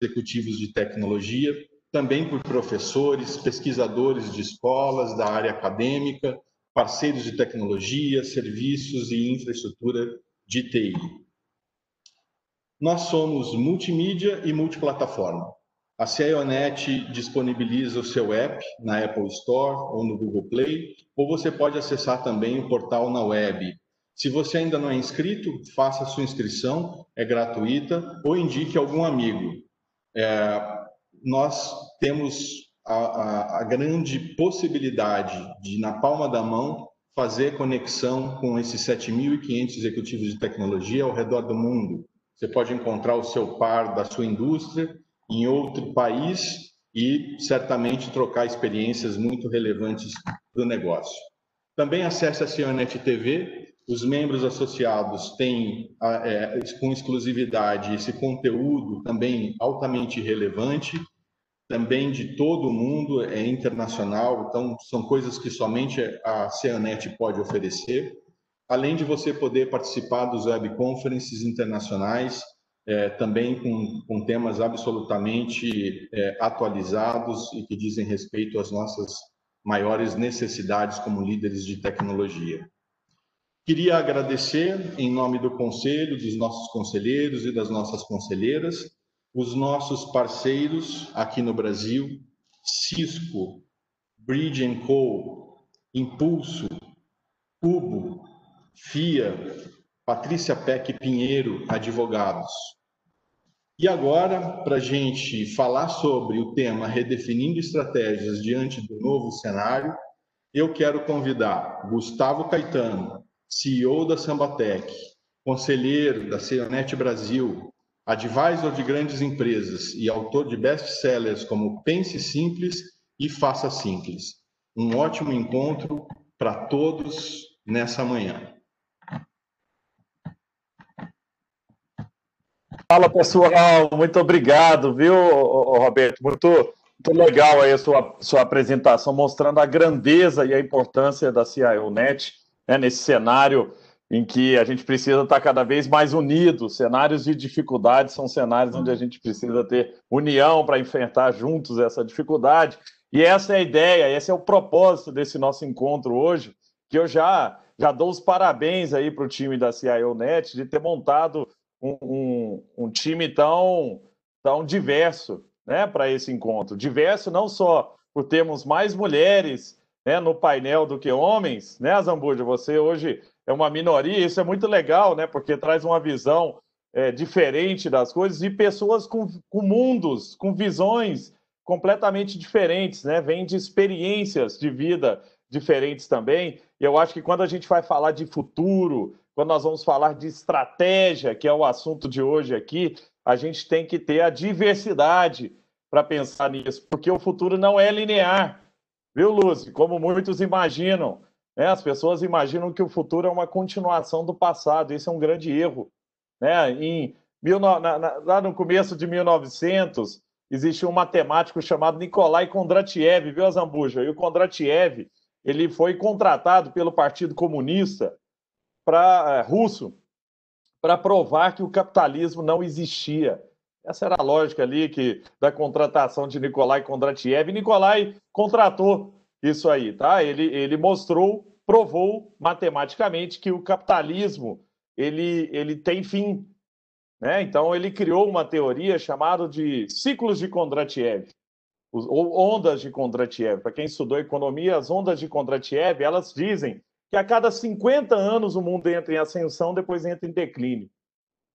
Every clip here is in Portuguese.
executivos de tecnologia, também por professores, pesquisadores de escolas, da área acadêmica, parceiros de tecnologia, serviços e infraestrutura de TI. Nós somos multimídia e multiplataforma. A CIONET disponibiliza o seu app na Apple Store ou no Google Play, ou você pode acessar também o portal na web. Se você ainda não é inscrito, faça sua inscrição, é gratuita, ou indique algum amigo. É, nós temos a, a, a grande possibilidade de, na palma da mão, fazer conexão com esses 7.500 executivos de tecnologia ao redor do mundo. Você pode encontrar o seu par da sua indústria em outro país e certamente trocar experiências muito relevantes para o negócio. Também acesse a Cionet TV. Os membros associados têm é, com exclusividade esse conteúdo também altamente relevante, também de todo o mundo, é internacional, então são coisas que somente a Cionet pode oferecer. Além de você poder participar dos web conferences internacionais, é, também com, com, temas absolutamente é, atualizados e que dizem respeito às nossas maiores necessidades como líderes de tecnologia. Queria agradecer, em nome do Conselho, dos nossos conselheiros e das nossas conselheiras, os nossos parceiros aqui no Brasil, Cisco, Bridge Co., Impulso, Cubo, FIA, Patrícia Peck Pinheiro, advogados. E agora, para a gente falar sobre o tema Redefinindo Estratégias diante do novo cenário, eu quero convidar Gustavo Caetano, CEO da Sambatec, conselheiro da Ceonet Brasil, advisor de grandes empresas e autor de best-sellers como Pense Simples e Faça Simples. Um ótimo encontro para todos nessa manhã. Fala pessoal, muito obrigado, viu, Roberto? Muito, muito legal aí a sua, sua apresentação, mostrando a grandeza e a importância da CIONet né, nesse cenário em que a gente precisa estar cada vez mais unidos. Cenários de dificuldade são cenários onde a gente precisa ter união para enfrentar juntos essa dificuldade. E essa é a ideia, esse é o propósito desse nosso encontro hoje, que eu já já dou os parabéns aí para o time da CIONet de ter montado um, um, um time tão, tão diverso né, para esse encontro. Diverso não só por termos mais mulheres né, no painel do que homens, né, Zambuja? Você hoje é uma minoria, isso é muito legal, né? Porque traz uma visão é, diferente das coisas e pessoas com, com mundos, com visões completamente diferentes, né? Vêm de experiências de vida diferentes também. E eu acho que quando a gente vai falar de futuro, quando nós vamos falar de estratégia, que é o assunto de hoje aqui, a gente tem que ter a diversidade para pensar nisso, porque o futuro não é linear, viu, Lúcio? Como muitos imaginam. Né? As pessoas imaginam que o futuro é uma continuação do passado, isso é um grande erro. Né? Em, na, na, lá no começo de 1900, existia um matemático chamado Nikolai Kondratiev, viu, Zambuja? E o Kondratiev ele foi contratado pelo Partido Comunista para é, russo para provar que o capitalismo não existia. Essa era a lógica ali que da contratação de Nikolai Kondratiev. Nikolai contratou isso aí, tá? Ele, ele mostrou, provou matematicamente que o capitalismo ele, ele tem fim. Né? Então ele criou uma teoria chamada de ciclos de Kondratiev, ou ondas de Kondratiev. Para quem estudou economia, as ondas de Kondratiev, elas dizem que a cada 50 anos o mundo entra em ascensão, depois entra em declínio.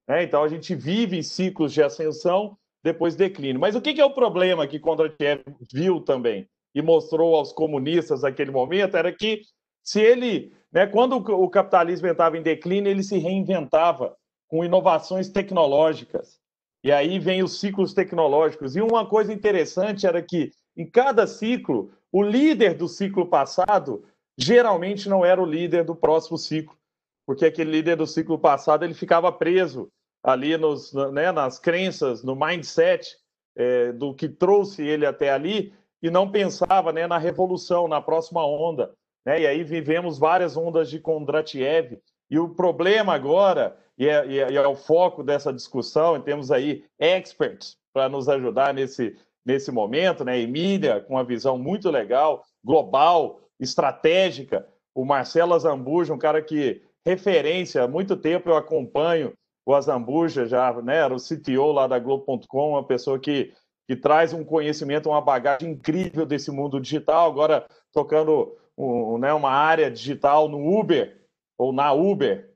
É, então a gente vive ciclos de ascensão, depois declínio. Mas o que, que é o problema que Kondratiev viu também e mostrou aos comunistas naquele momento era que se ele, né, quando o capitalismo entrava em declínio, ele se reinventava com inovações tecnológicas. E aí vem os ciclos tecnológicos. E uma coisa interessante era que em cada ciclo, o líder do ciclo passado geralmente não era o líder do próximo ciclo, porque aquele líder do ciclo passado ele ficava preso ali nos, né, nas crenças, no mindset é, do que trouxe ele até ali e não pensava né, na revolução, na próxima onda. Né? E aí vivemos várias ondas de Kondratiev E o problema agora, e é, e é, o foco dessa discussão, e temos aí experts para nos ajudar nesse, nesse momento, né? Emília, com uma visão muito legal, global, estratégica. O Marcelo Azambuja, um cara que referência, há muito tempo eu acompanho o Azambuja, já né, era o CTO lá da Globo.com, uma pessoa que, que traz um conhecimento, uma bagagem incrível desse mundo digital, agora tocando um, né, uma área digital no Uber, ou na Uber,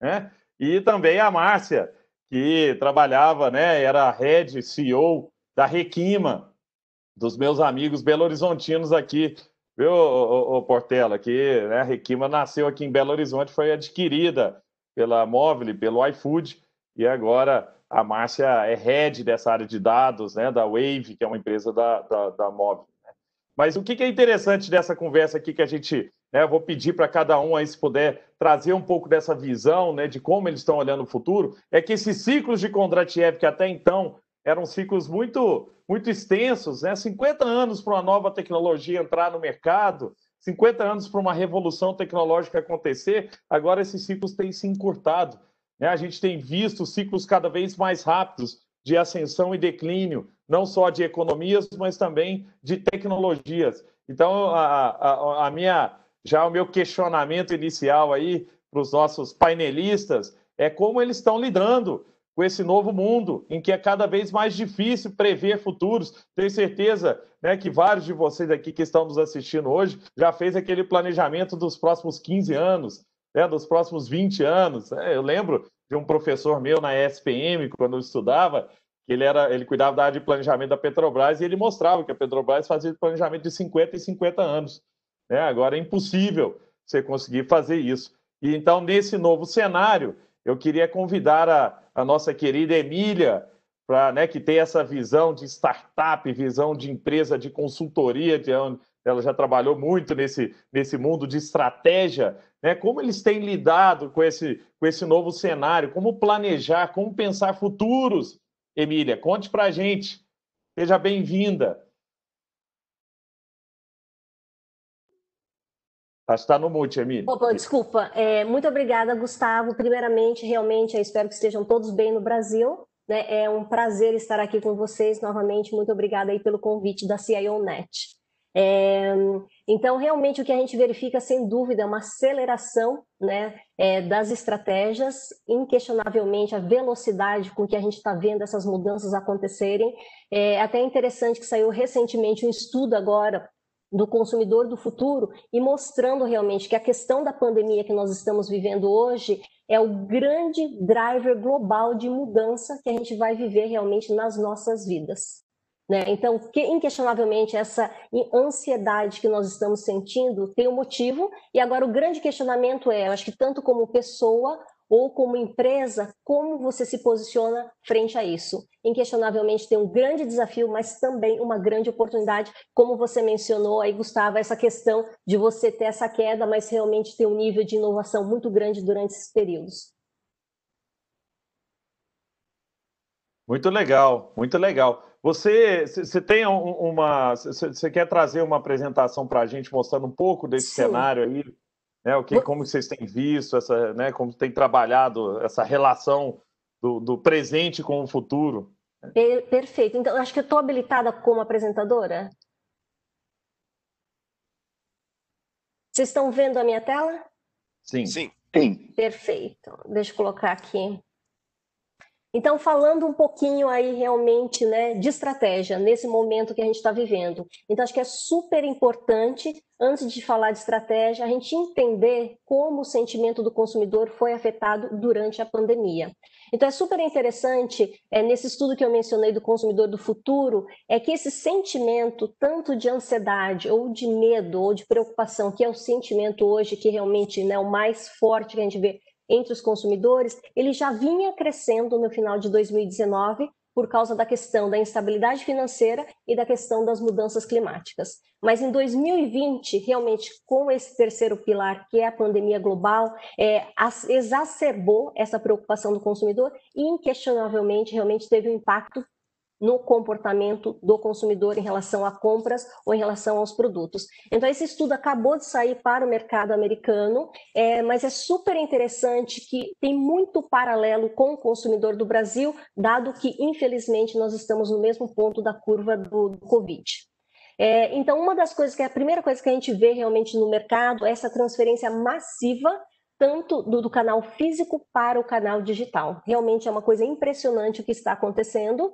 né? E também a Márcia, que trabalhava, né, era head CEO da Requima, dos meus amigos belo-horizontinos aqui, viu, o, Portela, que né, a Requima nasceu aqui em Belo Horizonte, foi adquirida pela Móvel, pelo iFood, e agora a Márcia é head dessa área de dados, né, da Wave, que é uma empresa da, da, da Móvel. Né. Mas o que é interessante dessa conversa aqui que a gente, né, vou pedir para cada um aí, se puder, trazer um pouco dessa visão, né, de como eles estão olhando o futuro, é que esses ciclos de Kondratiev, que até então eram ciclos muito, muito extensos, né? 50 anos para uma nova tecnologia entrar no mercado, 50 anos para uma revolução tecnológica acontecer, agora esses ciclos têm se encurtado. Né? A gente tem visto ciclos cada vez mais rápidos de ascensão e declínio, não só de economias, mas também de tecnologias. Então, a, a, a minha, já o meu questionamento inicial aí para os nossos painelistas é como eles estão lidando com esse novo mundo, em que é cada vez mais difícil prever futuros. Tenho certeza né, que vários de vocês aqui que estão nos assistindo hoje já fez aquele planejamento dos próximos 15 anos, né, dos próximos 20 anos. É, eu lembro de um professor meu na ESPM, quando eu estudava, que ele, era, ele cuidava da área de planejamento da Petrobras e ele mostrava que a Petrobras fazia planejamento de 50 e 50 anos. Né? Agora é impossível você conseguir fazer isso. E então, nesse novo cenário, eu queria convidar a, a nossa querida Emília, para né, que tem essa visão de startup, visão de empresa de consultoria, de ela já trabalhou muito nesse, nesse mundo de estratégia, né? Como eles têm lidado com esse, com esse novo cenário? Como planejar? Como pensar futuros? Emília, conte para a gente. Seja bem-vinda. Acho que está no mute, Emília. Opa, desculpa. É, muito obrigada, Gustavo. Primeiramente, realmente, espero que estejam todos bem no Brasil. Né? É um prazer estar aqui com vocês novamente. Muito obrigada aí pelo convite da CIONet. É, então, realmente, o que a gente verifica, sem dúvida, é uma aceleração né, é, das estratégias, inquestionavelmente, a velocidade com que a gente está vendo essas mudanças acontecerem. É até interessante que saiu recentemente um estudo agora do consumidor do futuro e mostrando realmente que a questão da pandemia que nós estamos vivendo hoje é o grande driver global de mudança que a gente vai viver realmente nas nossas vidas. Né? Então, que, inquestionavelmente, essa ansiedade que nós estamos sentindo tem um motivo, e agora o grande questionamento é: eu acho que tanto como pessoa ou como empresa, como você se posiciona frente a isso. Inquestionavelmente tem um grande desafio, mas também uma grande oportunidade, como você mencionou aí, Gustavo, essa questão de você ter essa queda, mas realmente ter um nível de inovação muito grande durante esses períodos. Muito legal, muito legal. Você, você tem uma, você quer trazer uma apresentação para a gente mostrando um pouco desse Sim. cenário aí né? O que, como vocês têm visto essa, né? Como tem trabalhado essa relação do, do presente com o futuro? Perfeito. Então, acho que eu estou habilitada como apresentadora. Vocês estão vendo a minha tela? Sim. Sim. Perfeito. Deixa eu colocar aqui. Então, falando um pouquinho aí realmente né, de estratégia nesse momento que a gente está vivendo. Então, acho que é super importante, antes de falar de estratégia, a gente entender como o sentimento do consumidor foi afetado durante a pandemia. Então, é super interessante, é, nesse estudo que eu mencionei do consumidor do futuro, é que esse sentimento, tanto de ansiedade, ou de medo, ou de preocupação, que é o sentimento hoje que realmente é né, o mais forte que a gente vê entre os consumidores, ele já vinha crescendo no final de 2019 por causa da questão da instabilidade financeira e da questão das mudanças climáticas. Mas em 2020, realmente, com esse terceiro pilar, que é a pandemia global, é, exacerbou essa preocupação do consumidor e, inquestionavelmente, realmente teve um impacto no comportamento do consumidor em relação a compras ou em relação aos produtos. Então, esse estudo acabou de sair para o mercado americano, é, mas é super interessante que tem muito paralelo com o consumidor do Brasil, dado que, infelizmente, nós estamos no mesmo ponto da curva do, do Covid. É, então, uma das coisas que é a primeira coisa que a gente vê realmente no mercado é essa transferência massiva tanto do, do, canal físico para o canal digital. Realmente é uma coisa impressionante o que está acontecendo.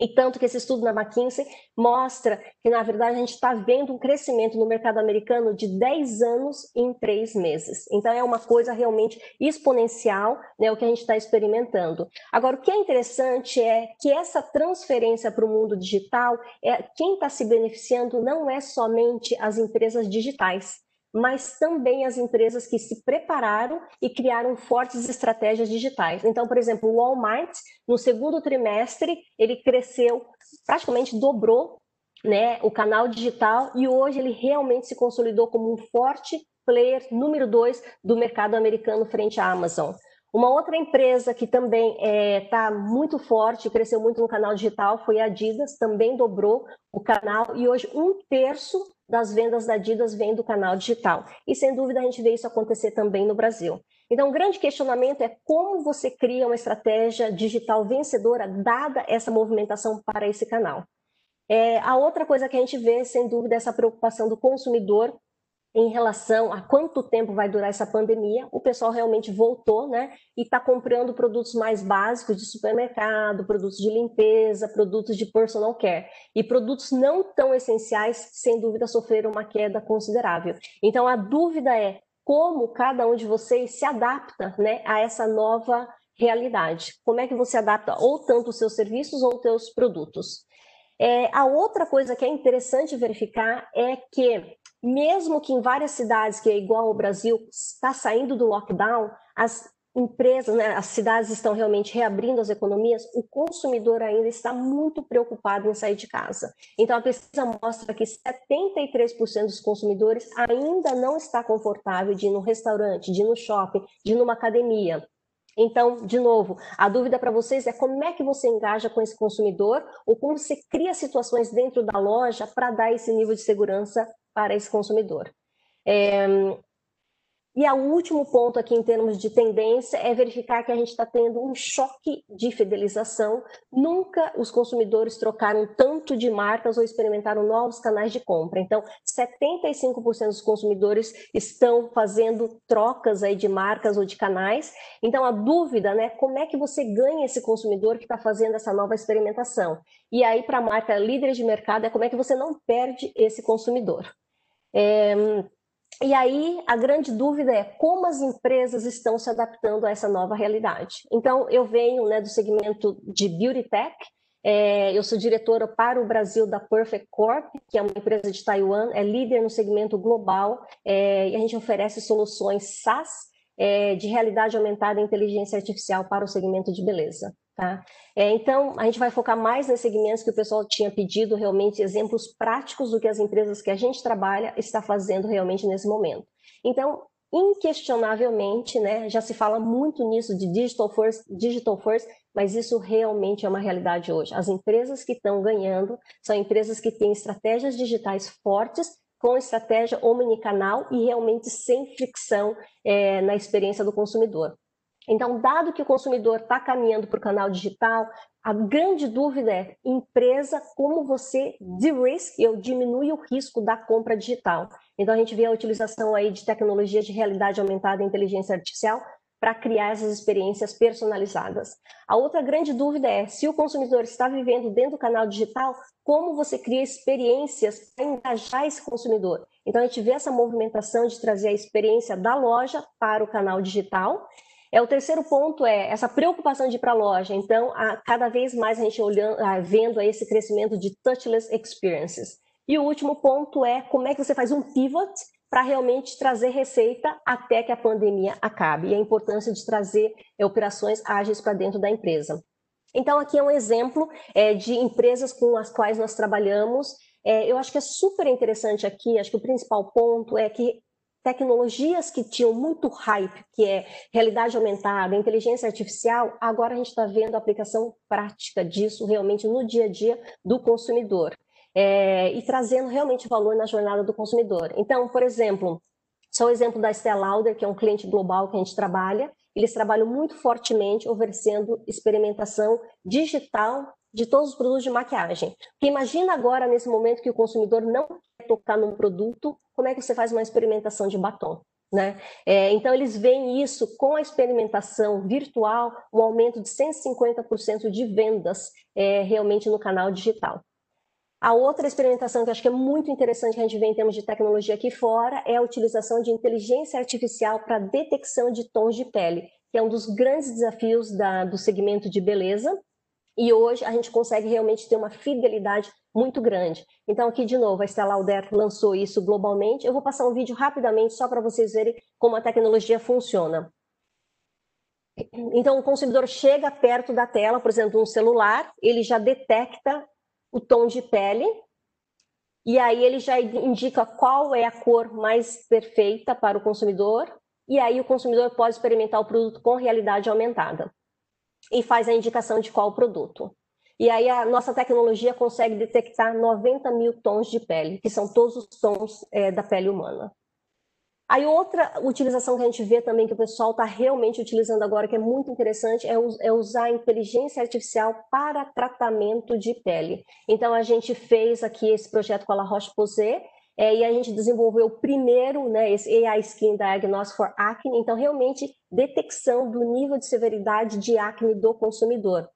E tanto que esse estudo na McKinsey mostra que, na verdade, a gente está vendo um crescimento no mercado americano de 10 anos em 3 meses. Então, é uma coisa realmente exponencial, né, o que a gente está experimentando. Agora, o que é interessante é que essa transferência para o mundo digital, é, quem está se beneficiando não é somente as empresas digitais, mas também as empresas que se prepararam e criaram fortes estratégias digitais. Então, por exemplo, o Walmart, no segundo trimestre, ele cresceu, praticamente dobrou né, o canal digital e hoje ele realmente se consolidou como um forte player número dois do mercado americano frente à Amazon. Uma outra empresa que também está é, tá muito forte, cresceu muito no canal digital, foi a Adidas, também dobrou o canal e hoje um terço das vendas da Adidas vem do canal digital. E sem dúvida a gente vê isso acontecer também no Brasil. Então, o grande questionamento é como você cria uma estratégia digital vencedora, dada essa movimentação para esse canal. É, a outra coisa que a gente vê, sem dúvida, é essa preocupação do consumidor em relação a quanto tempo vai durar essa pandemia, o pessoal realmente voltou, né? E está comprando produtos mais básicos de supermercado, produtos de limpeza, produtos de personal care. E produtos não tão essenciais, sem dúvida, sofreram uma queda considerável. Então, a dúvida é como cada um de vocês se adapta né, a essa nova realidade. Como é que você adapta ou tanto os seus serviços ou os seus produtos. É, a outra coisa que é interessante verificar é que mesmo que em várias cidades, que é igual ao Brasil, está saindo do lockdown, as empresas, né, as cidades estão realmente reabrindo as economias, o consumidor ainda está muito preocupado em sair de casa. Então, a pesquisa mostra que 73% dos consumidores ainda não está confortável de ir no restaurante, de ir no shopping, de ir numa academia. Então, de novo, a dúvida para vocês é como é que você engaja com esse consumidor ou como você cria situações dentro da loja para dar esse nível de segurança para esse consumidor. É, e o último ponto aqui em termos de tendência é verificar que a gente está tendo um choque de fidelização. Nunca os consumidores trocaram tanto de marcas ou experimentaram novos canais de compra. Então, 75% dos consumidores estão fazendo trocas aí de marcas ou de canais. Então, a dúvida, né, como é que você ganha esse consumidor que está fazendo essa nova experimentação? E aí, para a marca líder de mercado, é como é que você não perde esse consumidor. É, e aí a grande dúvida é como as empresas estão se adaptando a essa nova realidade. Então, eu venho né, do segmento de Beauty Tech, é, eu sou diretora para o Brasil da Perfect Corp, que é uma empresa de Taiwan, é líder no segmento global, é, e a gente oferece soluções SaaS é, de realidade aumentada e inteligência artificial para o segmento de beleza. Tá? É, então, a gente vai focar mais nesses segmentos que o pessoal tinha pedido, realmente exemplos práticos do que as empresas que a gente trabalha está fazendo realmente nesse momento. Então, inquestionavelmente, né, já se fala muito nisso de digital first, digital first, mas isso realmente é uma realidade hoje. As empresas que estão ganhando são empresas que têm estratégias digitais fortes, com estratégia omnicanal e realmente sem fricção é, na experiência do consumidor. Então, dado que o consumidor está caminhando para o canal digital, a grande dúvida é, empresa, como você de-risk, eu diminui o risco da compra digital. Então, a gente vê a utilização aí de tecnologias de realidade aumentada e inteligência artificial para criar essas experiências personalizadas. A outra grande dúvida é, se o consumidor está vivendo dentro do canal digital, como você cria experiências para engajar esse consumidor? Então, a gente vê essa movimentação de trazer a experiência da loja para o canal digital é, o terceiro ponto é essa preocupação de ir para a loja. Então, a, cada vez mais a gente olhando, a, vendo esse crescimento de touchless experiences. E o último ponto é como é que você faz um pivot para realmente trazer receita até que a pandemia acabe. E a importância de trazer é, operações ágeis para dentro da empresa. Então, aqui é um exemplo é, de empresas com as quais nós trabalhamos. É, eu acho que é super interessante aqui, acho que o principal ponto é que tecnologias que tinham muito hype, que é realidade aumentada, inteligência artificial, agora a gente está vendo a aplicação prática disso realmente no dia a dia do consumidor. É, e trazendo realmente valor na jornada do consumidor. Então, por exemplo, só o exemplo da Estée Lauder, que é um cliente global que a gente trabalha, eles trabalham muito fortemente oferecendo experimentação digital de todos os produtos de maquiagem. Porque imagina agora, nesse momento que o consumidor não quer tocar num produto, como é que você faz uma experimentação de batom? Né? É, então, eles veem isso com a experimentação virtual, um aumento de 150% de vendas é, realmente no canal digital. A outra experimentação que eu acho que é muito interessante que a gente vê em termos de tecnologia aqui fora é a utilização de inteligência artificial para detecção de tons de pele, que é um dos grandes desafios da, do segmento de beleza, e hoje a gente consegue realmente ter uma fidelidade muito grande. Então, aqui de novo, a Estela Lauder lançou isso globalmente. Eu vou passar um vídeo rapidamente só para vocês verem como a tecnologia funciona. Então, o consumidor chega perto da tela, por exemplo, um celular, ele já detecta o tom de pele, e aí ele já indica qual é a cor mais perfeita para o consumidor, e aí o consumidor pode experimentar o produto com realidade aumentada e faz a indicação de qual produto. E aí a nossa tecnologia consegue detectar 90 mil tons de pele, que são todos os tons é, da pele humana. Aí outra utilização que a gente vê também que o pessoal está realmente utilizando agora, que é muito interessante, é, é, usar a inteligência artificial para tratamento de pele. Então a gente fez aqui esse projeto com a La Roche-Posay, é, e a gente desenvolveu primeiro, né, esse AI Skin Diagnosis for Acne, então realmente detecção do nível de severidade de acne do consumidor.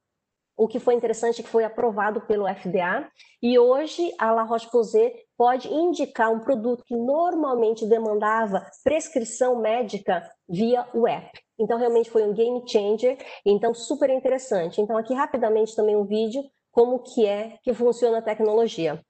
O que foi interessante é que foi aprovado pelo FDA e hoje a La Roche-Posay pode indicar um produto que normalmente demandava prescrição médica via web. Então realmente foi um game changer, então super interessante. Então aqui rapidamente também um vídeo como que é que funciona a tecnologia.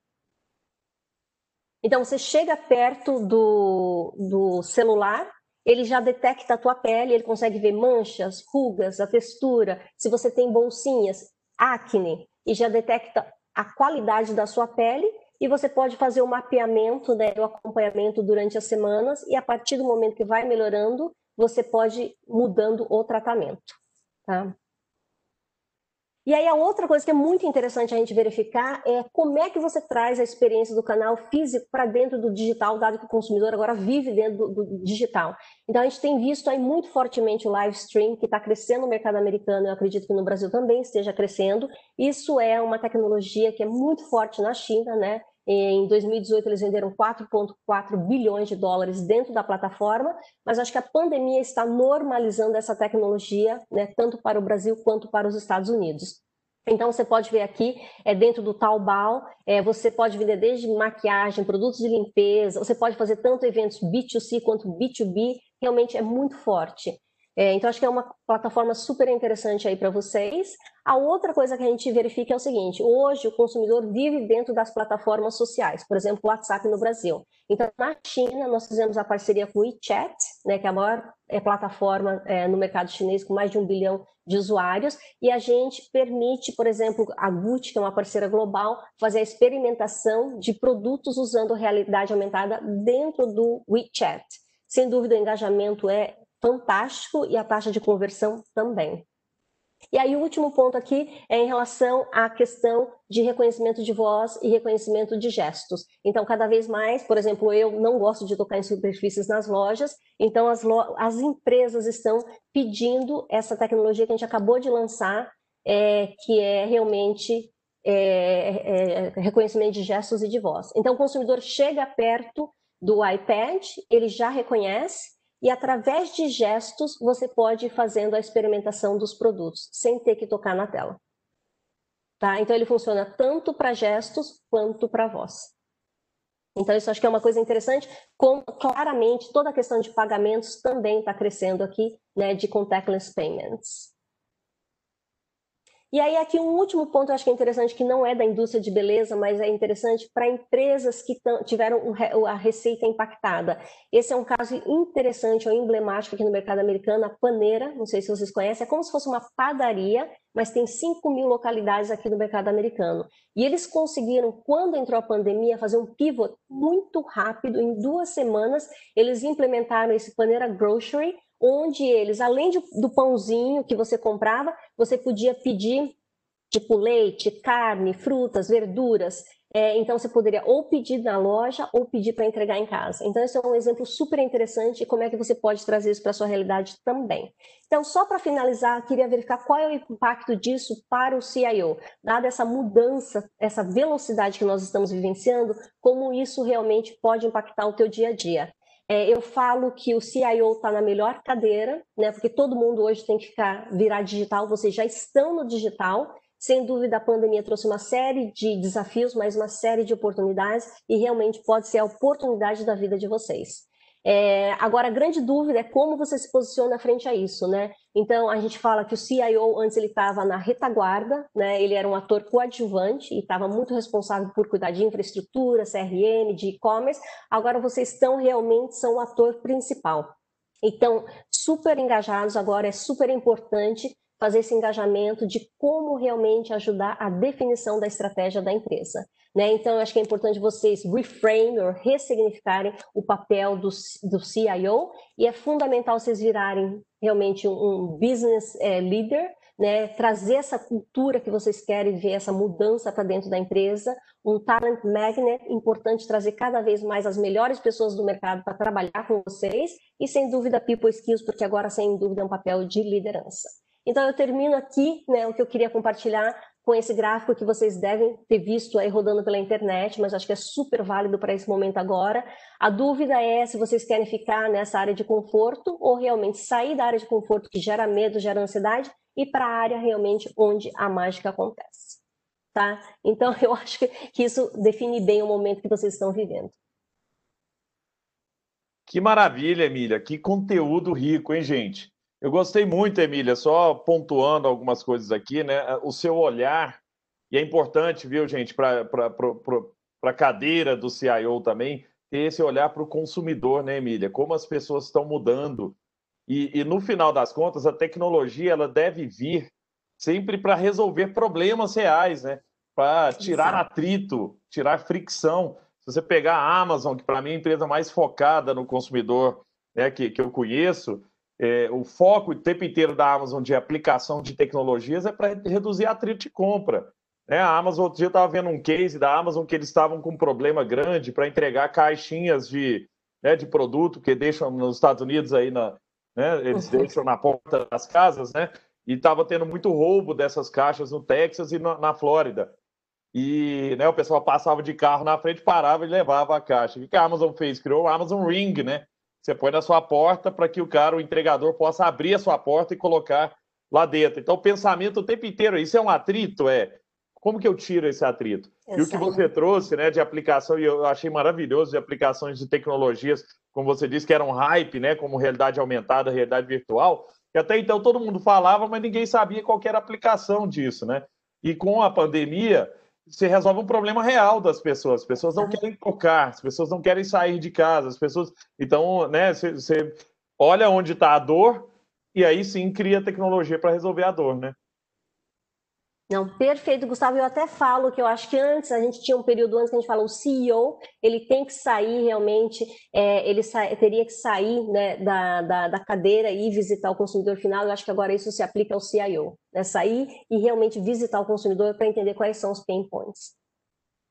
Então, você chega perto do, do celular, ele já detecta a tua pele, ele consegue ver manchas, rugas, a textura, se você tem bolsinhas, acne, e já detecta a qualidade da sua pele, e você pode fazer o mapeamento, né, o acompanhamento durante as semanas, e a partir do momento que vai melhorando, você pode mudando o tratamento. Tá? E aí a outra coisa que é muito interessante a gente verificar é como é que você traz a experiência do canal físico para dentro do digital, dado que o consumidor agora vive dentro do, do digital. Então a gente tem visto aí muito fortemente o live stream, que está crescendo no mercado americano, eu acredito que no Brasil também esteja crescendo. Isso é uma tecnologia que é muito forte na China, né? Em 2018, eles venderam 4,4 bilhões de dólares dentro da plataforma, mas acho que a pandemia está normalizando essa tecnologia, né, tanto para o Brasil quanto para os Estados Unidos. Então, você pode ver aqui, é dentro do Taobao, é, você pode vender desde maquiagem, produtos de limpeza, você pode fazer tanto eventos B2C quanto B2B, realmente é muito forte. É, então, acho que é uma plataforma super interessante aí para vocês. A outra coisa que a gente verifica é o seguinte: hoje o consumidor vive dentro das plataformas sociais, por exemplo, o WhatsApp no Brasil. Então, na China, nós fizemos a parceria com o WeChat, né, que é a maior é, plataforma é, no mercado chinês com mais de um bilhão de usuários, e a gente permite, por exemplo, a Gucci, que é uma parceira global, fazer a experimentação de produtos usando realidade aumentada dentro do WeChat. Sem dúvida, o engajamento é fantástico e a taxa de conversão também. E aí o último ponto aqui é em relação à questão de reconhecimento de voz e reconhecimento de gestos. Então, cada vez mais, por exemplo, eu não gosto de tocar em superfícies nas lojas, então as, lo as empresas estão pedindo essa tecnologia que a gente acabou de lançar, é, que é realmente é, é, reconhecimento de gestos e de voz. Então, o consumidor chega perto do iPad, ele já reconhece, e através de gestos você pode ir fazendo a experimentação dos produtos, sem ter que tocar na tela. Tá? Então ele funciona tanto para gestos quanto para voz. Então isso acho que é uma coisa interessante, como claramente toda a questão de pagamentos também está crescendo aqui, né, de contactless payments. E aí, aqui um último ponto eu acho que é interessante, que não é da indústria de beleza, mas é interessante para empresas que tiveram a receita impactada. Esse é um caso interessante ou emblemático aqui no mercado americano, a Paneira, não sei se vocês conhecem, é como se fosse uma padaria, mas tem 5 mil localidades aqui no mercado americano. E eles conseguiram, quando entrou a pandemia, fazer um pivot muito rápido, em duas semanas, eles implementaram esse Paneira Grocery, onde eles, além de, do pãozinho que você comprava, você podia pedir tipo leite, carne, frutas, verduras. É, então você poderia ou pedir na loja ou pedir para entregar em casa. Então esse é um exemplo super interessante e como é que você pode trazer isso para a sua realidade também. Então só para finalizar, queria verificar qual é o impacto disso para o CIO, dada essa mudança, essa velocidade que nós estamos vivenciando, como isso realmente pode impactar o teu dia a dia. É, eu falo que o CIO está na melhor cadeira, né? Porque todo mundo hoje tem que ficar virar digital. Vocês já estão no digital. Sem dúvida, a pandemia trouxe uma série de desafios, mas uma série de oportunidades e realmente pode ser a oportunidade da vida de vocês. É, agora, a grande dúvida é como você se posiciona frente a isso, né? Então, a gente fala que o CIO, antes ele estava na retaguarda, né? Ele era um ator coadjuvante e estava muito responsável por cuidar de infraestrutura, CRM, de e-commerce. Agora, vocês estão realmente, são o ator principal. Então, super engajados agora, é super importante fazer esse engajamento de como realmente ajudar a definição da estratégia da empresa. Né? Então, eu acho que é importante vocês reframe ou ressignificarem o papel do, do CIO e é fundamental vocês virarem realmente um, business é, leader, né? trazer essa cultura que vocês querem ver, essa mudança para dentro da empresa, um talent magnet, importante trazer cada vez mais as melhores pessoas do mercado para trabalhar com vocês e, sem dúvida, people skills, porque agora, sem dúvida, é um papel de liderança. Então, eu termino aqui né, o que eu queria compartilhar com esse gráfico que vocês devem ter visto aí rodando pela internet, mas acho que é super válido para esse momento agora. A dúvida é se vocês querem ficar nessa área de conforto ou realmente sair da área de conforto que gera medo, gera ansiedade e para a área realmente onde a mágica acontece. Tá? Então, eu acho que isso define bem o momento que vocês estão vivendo. Que maravilha, Emília. Que conteúdo rico, hein, gente? Eu gostei muito, Emília, só pontuando algumas coisas aqui, né? O seu olhar, e é importante, viu, gente, para a cadeira do CIO também, ter esse olhar para o consumidor, né, Emília? Como as pessoas estão mudando. E, e, no final das contas, a tecnologia ela deve vir sempre para resolver problemas reais, né? Para tirar atrito, tirar fricção. Se você pegar a Amazon, que para mim é a empresa mais focada no consumidor né, que, que eu conheço, é, o foco o tempo inteiro da Amazon de aplicação de tecnologias é para reduzir atrito de compra. Né? A Amazon, outro dia estava vendo um case da Amazon que eles estavam com um problema grande para entregar caixinhas de, né, de produto que deixam nos Estados Unidos aí na, né, eles uhum. deixam na porta das casas, né? E estava tendo muito roubo dessas caixas no Texas e na, na Flórida. E né, o pessoal passava de carro na frente, parava e levava a caixa. O que a Amazon fez? Criou o Amazon Ring, né? Você põe na sua porta para que o cara, o entregador, possa abrir a sua porta e colocar lá dentro. Então, o pensamento o tempo inteiro, isso é um atrito? É. Como que eu tiro esse atrito? E o que você trouxe né, de aplicação, e eu achei maravilhoso, de aplicações de tecnologias, como você disse, que eram hype, né, como realidade aumentada, realidade virtual, que até então todo mundo falava, mas ninguém sabia qual era a aplicação disso. Né? E com a pandemia, você resolve um problema real das pessoas. As pessoas não querem tocar, as pessoas não querem sair de casa, as pessoas. Então, né, você, você olha onde está a dor e aí sim cria tecnologia para resolver a dor, né? Não, perfeito, Gustavo. Eu até falo que eu acho que antes, a gente tinha um período antes que a gente fala, o CEO, ele tem que sair realmente, é, ele sa teria que sair né, da, da, da, cadeira e visitar o consumidor final. Eu acho que agora isso se aplica ao CIO, né? Sair e realmente visitar o consumidor para entender quais são os pain points.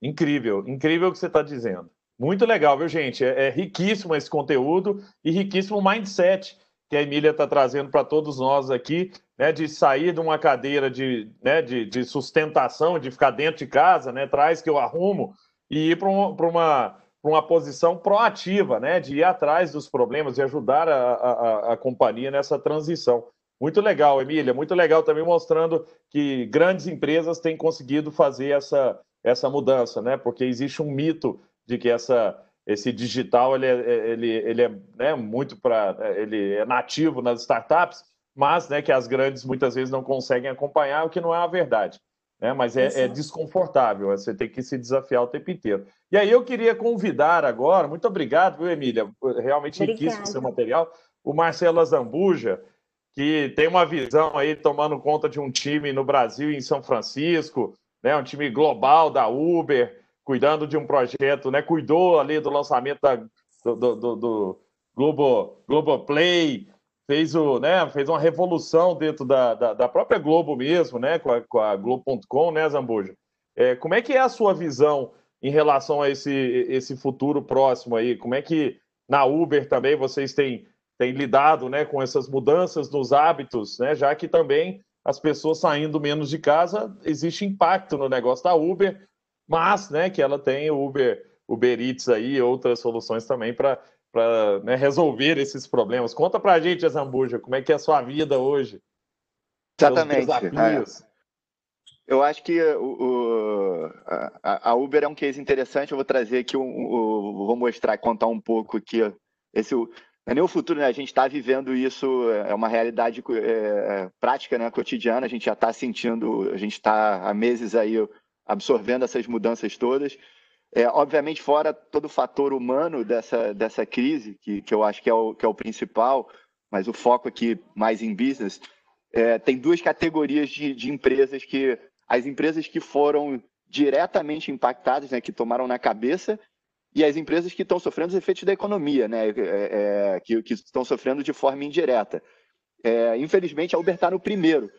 Incrível, incrível o que você está dizendo. Muito legal, viu, gente? É, é riquíssimo esse conteúdo e riquíssimo mindset que a Emília está trazendo para todos nós aqui, né, de sair de uma cadeira de, né, de, de, sustentação, de ficar dentro de casa, né, traz que eu arrumo, e ir para um, uma, uma posição proativa, né, de ir atrás dos problemas e ajudar a, a, a companhia nessa transição. Muito legal, Emília, muito legal também mostrando que grandes empresas têm conseguido fazer essa, essa mudança, né, porque existe um mito de que essa esse digital ele é, é, ele, ele é né, muito para ele é nativo nas startups, mas né, que as grandes muitas vezes não conseguem acompanhar, o que não é a verdade. Né? Mas é, é desconfortável, você tem que se desafiar o tempo inteiro. E aí eu queria convidar agora, muito obrigado, viu, Emília? Realmente riquíssimo seu material. O Marcelo Zambuja, que tem uma visão aí tomando conta de um time no Brasil e em São Francisco, né, um time global da Uber, cuidando de um projeto, né, cuidou ali do lançamento da, do, do, do Globo, Play, fez, o, né, fez uma revolução dentro da, da, da própria Globo mesmo, né, com a, com a Globo.com, né, Zambuja? É, como é que é a sua visão em relação a esse, esse futuro próximo aí? Como é que na Uber também vocês têm, têm lidado né, com essas mudanças nos hábitos, né, já que também as pessoas saindo menos de casa, existe impacto no negócio da Uber, mas né, que ela tem o Uber, Uber Eats aí e outras soluções também para né, resolver esses problemas. Conta para a gente, Zambuja, como é que é a sua vida hoje? Exatamente. É. Eu acho que o, o, a, a, Uber é um case interessante. Eu vou trazer aqui, um, um, vou mostrar, contar um pouco aqui. Esse, não é nem o futuro, né? A gente está vivendo isso, é uma realidade é, prática, né? cotidiana. A gente já está sentindo, a gente está há meses aí absorvendo essas mudanças todas. É, obviamente, fora todo o fator humano dessa, dessa crise, que, que eu acho que é, o, que é o principal, mas o foco aqui mais em business, é, tem duas categorias de, de empresas que. As empresas que foram diretamente impactadas, né, que tomaram na cabeça, e as empresas que estão sofrendo os efeitos da economia, né, é, é que, que, estão sofrendo de forma indireta. É, infelizmente, a Uber está no primeiro.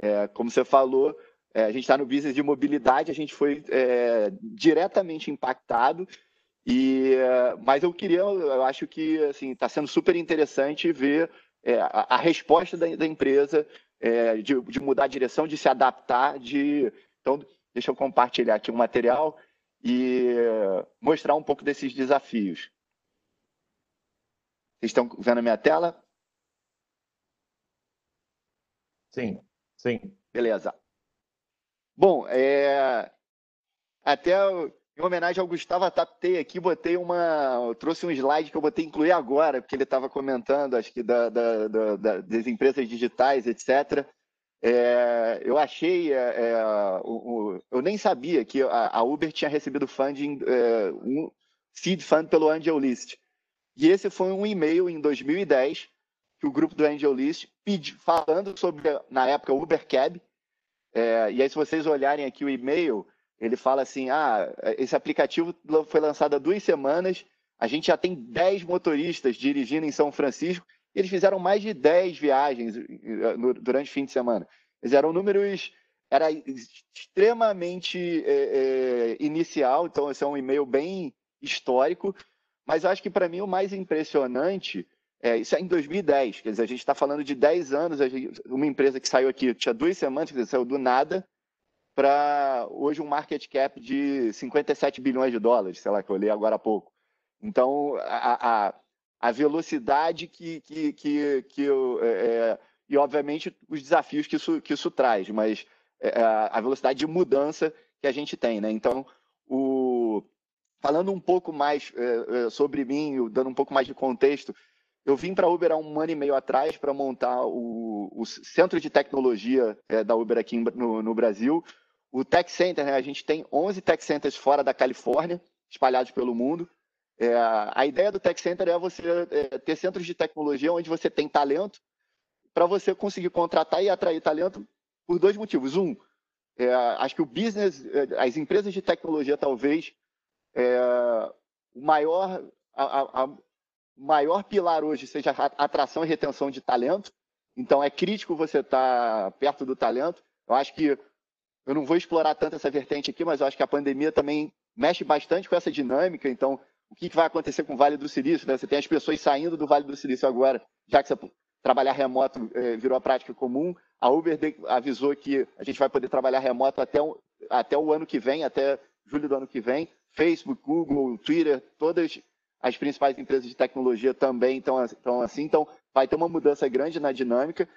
É, como você falou, é, a gente está no business de mobilidade, a gente foi é, diretamente impactado. E, mas eu queria, eu acho que assim está sendo super interessante ver é, a, a, resposta da, da empresa é, de, de, mudar a direção, de se adaptar, de então deixa eu compartilhar aqui o um material e mostrar um pouco desses desafios. Vocês estão vendo a minha tela? Sim, sim. Beleza. Bom, é... até em homenagem ao Gustavo, adaptei aqui, botei uma. trouxe um slide que eu botei incluir agora, porque ele estava comentando, acho que da, da, da, das empresas digitais, etc. É, eu achei, é, é, o, o, eu nem sabia que a, a Uber tinha recebido funding, é, um seed fund pelo Angel List. E esse foi um e-mail em 2010 que o grupo do Angel List pediu, falando sobre, na época, o Uber Cab, é, e aí, se vocês olharem aqui o e-mail, ele fala assim: ah, esse aplicativo foi lançado há duas semanas, a gente já tem 10 motoristas dirigindo em São Francisco, eles fizeram mais de 10 viagens eh, durante o fim de semana. Eles eram números, era extremamente é, é, inicial, então esse é um e-mail bem histórico, mas acho que para mim o mais impressionante é, isso é em 2010, quer dizer, a gente está falando de 10 anos, uma empresa que saiu aqui, tinha duas semanas, quer dizer, saiu do nada, para hoje um market cap de 57 bilhões de dólares, sei lá, que eu li agora há pouco. Então, a, a, a velocidade que, que, que, que eu, é, é, e obviamente os desafios que isso, que isso traz, mas é, é a velocidade de mudança que a gente tem, né? Então, o, falando um pouco mais é, é sobre mim, dando um pouco mais de contexto, eu vim para a Uber há um ano e meio atrás para montar o, o, centro de tecnologia é, da Uber aqui no, no, Brasil. O Tech Center, né, a gente tem 11 Tech Centers fora da Califórnia, espalhados pelo mundo. É, a ideia do Tech Center é você é, ter centros de tecnologia onde você tem talento para você conseguir contratar e atrair talento por dois motivos. Um, é, acho que o business, é, as empresas de tecnologia talvez é, o maior, a, a, maior pilar hoje seja atração e retenção de talento. Então, é crítico você estar tá perto do talento. Eu acho que eu não vou explorar tanto essa vertente aqui, mas eu acho que a pandemia também mexe bastante com essa dinâmica. Então, o que vai acontecer com o Vale do Silício? Né? Você tem as pessoas saindo do Vale do Silício agora, já que você trabalhar remoto é, virou a prática comum. A Uber avisou que a gente vai poder trabalhar remoto até, até o ano que vem, até julho do ano que vem. Facebook, Google, Twitter, todas as principais empresas de tecnologia também estão, assim, então vai ter uma mudança grande na dinâmica.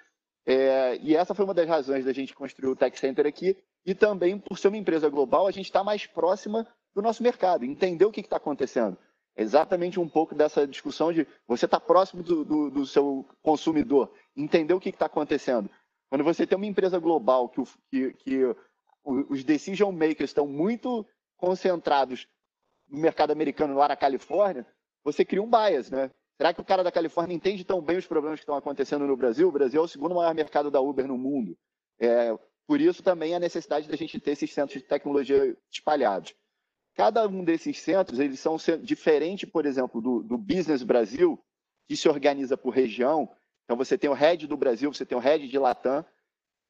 É, e essa foi uma das razões da gente construir o Tech Center aqui, e também por ser uma empresa global, a gente está mais próxima do nosso mercado, entender o que está acontecendo. Exatamente um pouco dessa discussão de você estar tá próximo do, do, do, seu consumidor, entender o que está acontecendo. Quando você tem uma empresa global que, que, que os decision makers estão muito concentrados no mercado americano lá na Califórnia, você cria um bias, né? Será que o cara da Califórnia entende tão bem os problemas que estão acontecendo no Brasil? O Brasil é o segundo maior mercado da Uber no mundo. É, por isso também a necessidade da gente ter esses centros de tecnologia espalhados. Cada um desses centros, eles são diferentes, por exemplo, do, do Business Brasil, que se organiza por região. Então você tem o Head do Brasil, você tem o Head de Latam.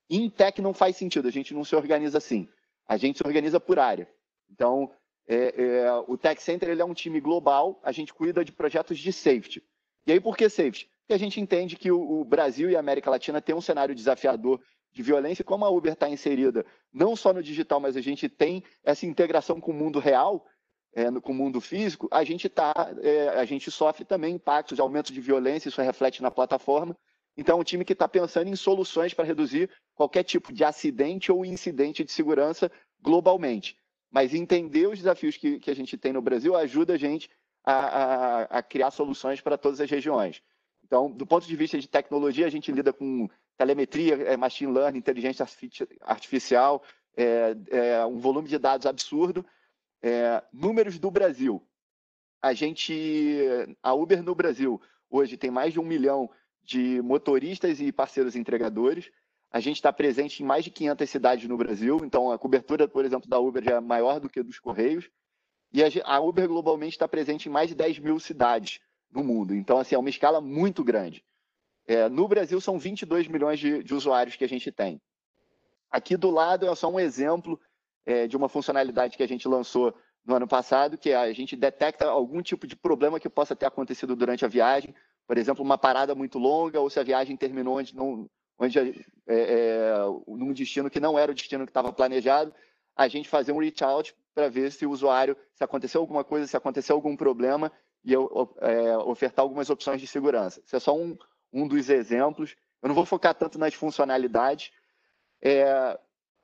Em Tech não faz sentido, a gente não se organiza assim. A gente se organiza por área. Então, é, é, o Tech Center ele é um time global, a gente cuida de projetos de safety. E aí, por que safety? Porque a gente entende que o, o Brasil e a América Latina têm um cenário desafiador de violência, como a Uber está inserida não só no digital, mas a gente tem essa integração com o mundo real, é, no, com o mundo físico, a gente tá, é, a gente sofre também impactos de aumento de violência, isso reflete na plataforma. Então, um time que está pensando em soluções para reduzir qualquer tipo de acidente ou incidente de segurança globalmente. Mas entender os desafios que, que a gente tem no Brasil ajuda a gente a, a, a criar soluções para todas as regiões. Então, do ponto de vista de tecnologia, a gente lida com telemetria, é, machine learning, inteligência artificial, é, é, um volume de dados absurdo. É, números do Brasil. A gente, a Uber no Brasil, hoje tem mais de um milhão de motoristas e parceiros entregadores. A gente está presente em mais de 500 cidades no Brasil, então a cobertura, por exemplo, da Uber já é maior do que dos Correios. E a Uber globalmente está presente em mais de 10 mil cidades no mundo. Então, assim, é uma escala muito grande. É, no Brasil, são 22 milhões de, de, usuários que a gente tem. Aqui do lado é só um exemplo é, de uma funcionalidade que a gente lançou no ano passado, que é a gente detecta algum tipo de problema que possa ter acontecido durante a viagem, por exemplo, uma parada muito longa, ou se a viagem terminou onde, não, onde é, é, num destino que não era o destino que estava planejado, a gente fazer um reach out para ver se o usuário, se aconteceu alguma coisa, se aconteceu algum problema, e eu, é, ofertar algumas opções de segurança. Isso é só um, um dos exemplos. Eu não vou focar tanto nas funcionalidades. É,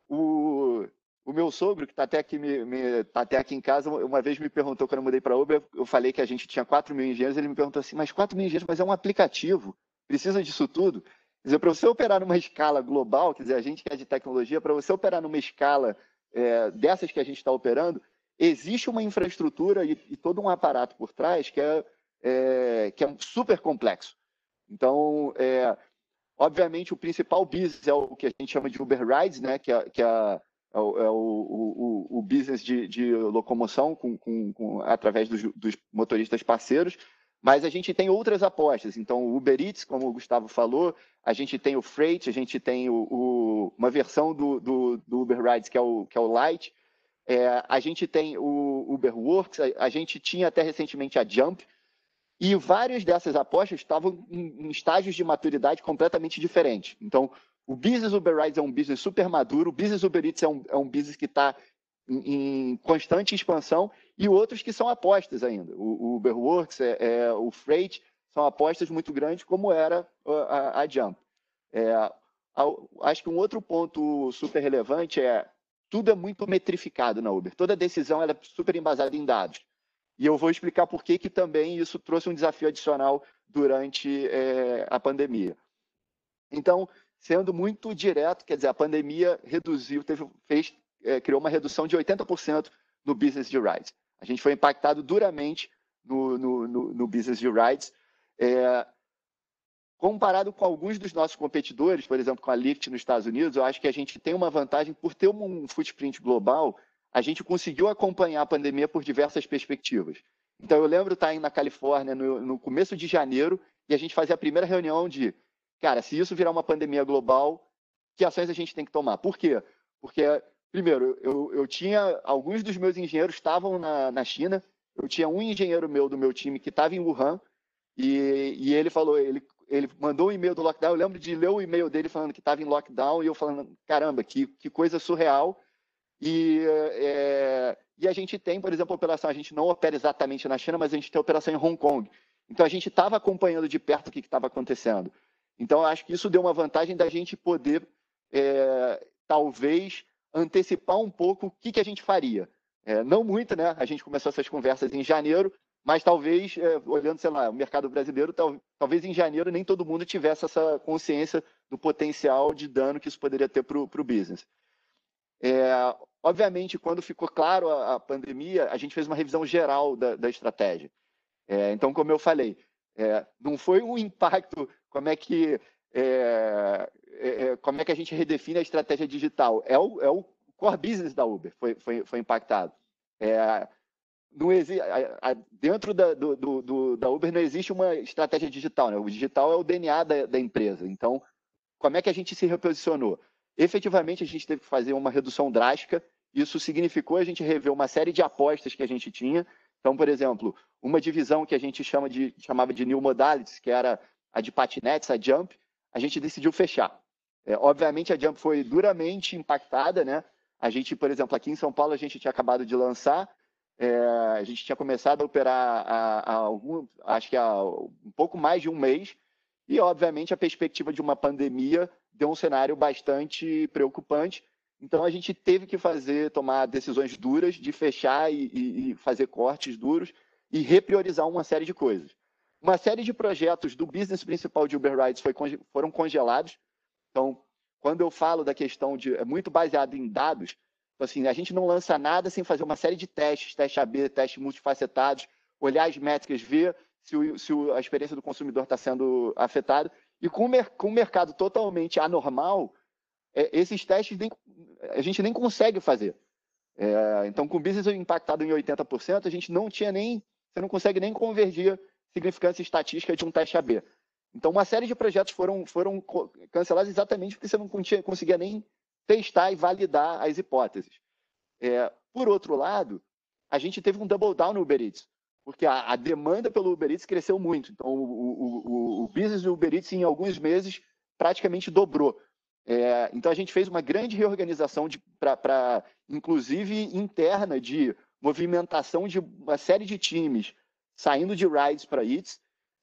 o, o meu sogro, que está até, aqui, me, me, tá até aqui em casa, uma vez me perguntou, quando eu mudei para Uber, eu falei que a gente tinha 4 mil engenheiros, ele me perguntou assim, mas 4 mil engenheiros, mas é um aplicativo, precisa disso tudo? Dizer, para você operar numa escala global, quer dizer, a gente que é de tecnologia, para você operar numa escala é, dessas que a gente está operando, existe uma infraestrutura e, e, todo um aparato por trás que é, é que é super complexo. Então, é, obviamente, o principal business é o que a gente chama de Uber Rides, né, que é, que é, é o, é o, o, o, business de, de locomoção com, com, com, através dos, dos, motoristas parceiros, mas a gente tem outras apostas. Então, o Uber Eats, como o Gustavo falou, a gente tem o Freight, a gente tem o, uma versão do, do, do, Uber Rides que é o, que é o Light, é, a gente tem o Uberworks, a, a gente tinha até recentemente a Jump, e várias dessas apostas estavam em, em estágios de maturidade completamente diferentes. Então, o business Uber Rides é um business super maduro, o business Uber Eats é um, é um business que está em, constante expansão, e outros que são apostas ainda. O, o Uberworks, é, é, o Freight, são apostas muito grandes, como era a, a Jump. É, acho que um outro ponto super relevante é tudo é muito metrificado na Uber. Toda decisão é super embasada em dados. E eu vou explicar por que, que também isso trouxe um desafio adicional durante é, a pandemia. Então, sendo muito direto, quer dizer, a pandemia reduziu, teve, fez, é, criou uma redução de 80% no business de rides. A gente foi impactado duramente no, no, no, no business de rides. É, Comparado com alguns dos nossos competidores, por exemplo, com a Lyft nos Estados Unidos, eu acho que a gente tem uma vantagem por ter um footprint global, a gente conseguiu acompanhar a pandemia por diversas perspectivas. Então, eu lembro estar na Califórnia no, no começo de janeiro e a gente fazia a primeira reunião de, cara, se isso virar uma pandemia global, que ações a gente tem que tomar? Por quê? Porque, primeiro, eu, eu tinha, alguns dos meus engenheiros estavam na, na China, eu tinha um engenheiro meu do meu time que estava em Wuhan, e, e, ele falou, ele ele mandou um e-mail do lockdown. Eu lembro de ler o e-mail dele falando que estava em lockdown e eu falando, caramba, que, que coisa surreal. E, é, e a gente tem, por exemplo, a operação, a gente não opera exatamente na China, mas a gente tem operação em Hong Kong. Então a gente estava acompanhando de perto o que estava acontecendo. Então acho que isso deu uma vantagem da gente poder, é, talvez, antecipar um pouco o que, que a gente faria. É, não muito, né? A gente começou essas conversas em janeiro, mas talvez, é, olhando, sei lá, o mercado brasileiro, tal, talvez em janeiro nem todo mundo tivesse essa consciência do potencial de dano que isso poderia ter para o business. É, obviamente, quando ficou claro a, a, pandemia, a gente fez uma revisão geral da, da estratégia. É, então, como eu falei, é, não foi um impacto, como é que é, é, é, como é que a gente redefine a estratégia digital? É o, é o core business da Uber foi, foi, foi impactado. É, não dentro da, do, do, da Uber não existe uma estratégia digital, né? o digital é o DNA da, da empresa. Então, como é que a gente se reposicionou? Efetivamente, a gente teve que fazer uma redução drástica. Isso significou a gente rever uma série de apostas que a gente tinha. Então, por exemplo, uma divisão que a gente chama de, chamava de New Modalities, que era a de patinetes, a Jump, a gente decidiu fechar. É, obviamente, a Jump foi duramente impactada, né? A gente, por exemplo, aqui em São Paulo, a gente tinha acabado de lançar, é, a gente tinha começado a operar há, há algum, acho que há um pouco mais de um mês, e, obviamente, a perspectiva de uma pandemia deu um cenário bastante preocupante. Então, a gente teve que fazer, tomar decisões duras de fechar e, e, e fazer cortes duros e repriorizar uma série de coisas. Uma série de projetos do business principal de Uber Rides foi, foram congelados. Então, quando eu falo da questão de é muito baseado em dados, assim, a gente não lança nada sem fazer uma série de testes, teste AB, testes multifacetados, olhar as métricas, ver se, o, se a experiência do consumidor está sendo afetada. E com, com o mercado totalmente anormal, é, esses testes nem, a gente nem consegue fazer. É, então, com o business impactado em 80%, a gente não tinha nem, você não consegue nem convergir significância estatística de um teste AB. Então, uma série de projetos foram, foram cancelados exatamente porque você não conseguia nem testar e validar as hipóteses. É, por outro lado, a gente teve um double down no Uber Eats, porque a, a demanda pelo Uber Eats cresceu muito. Então, o, o, o, o business do Uber Eats, em alguns meses, praticamente dobrou. É, então, a gente fez uma grande reorganização, para, inclusive interna, de movimentação de uma série de times saindo de rides para eats.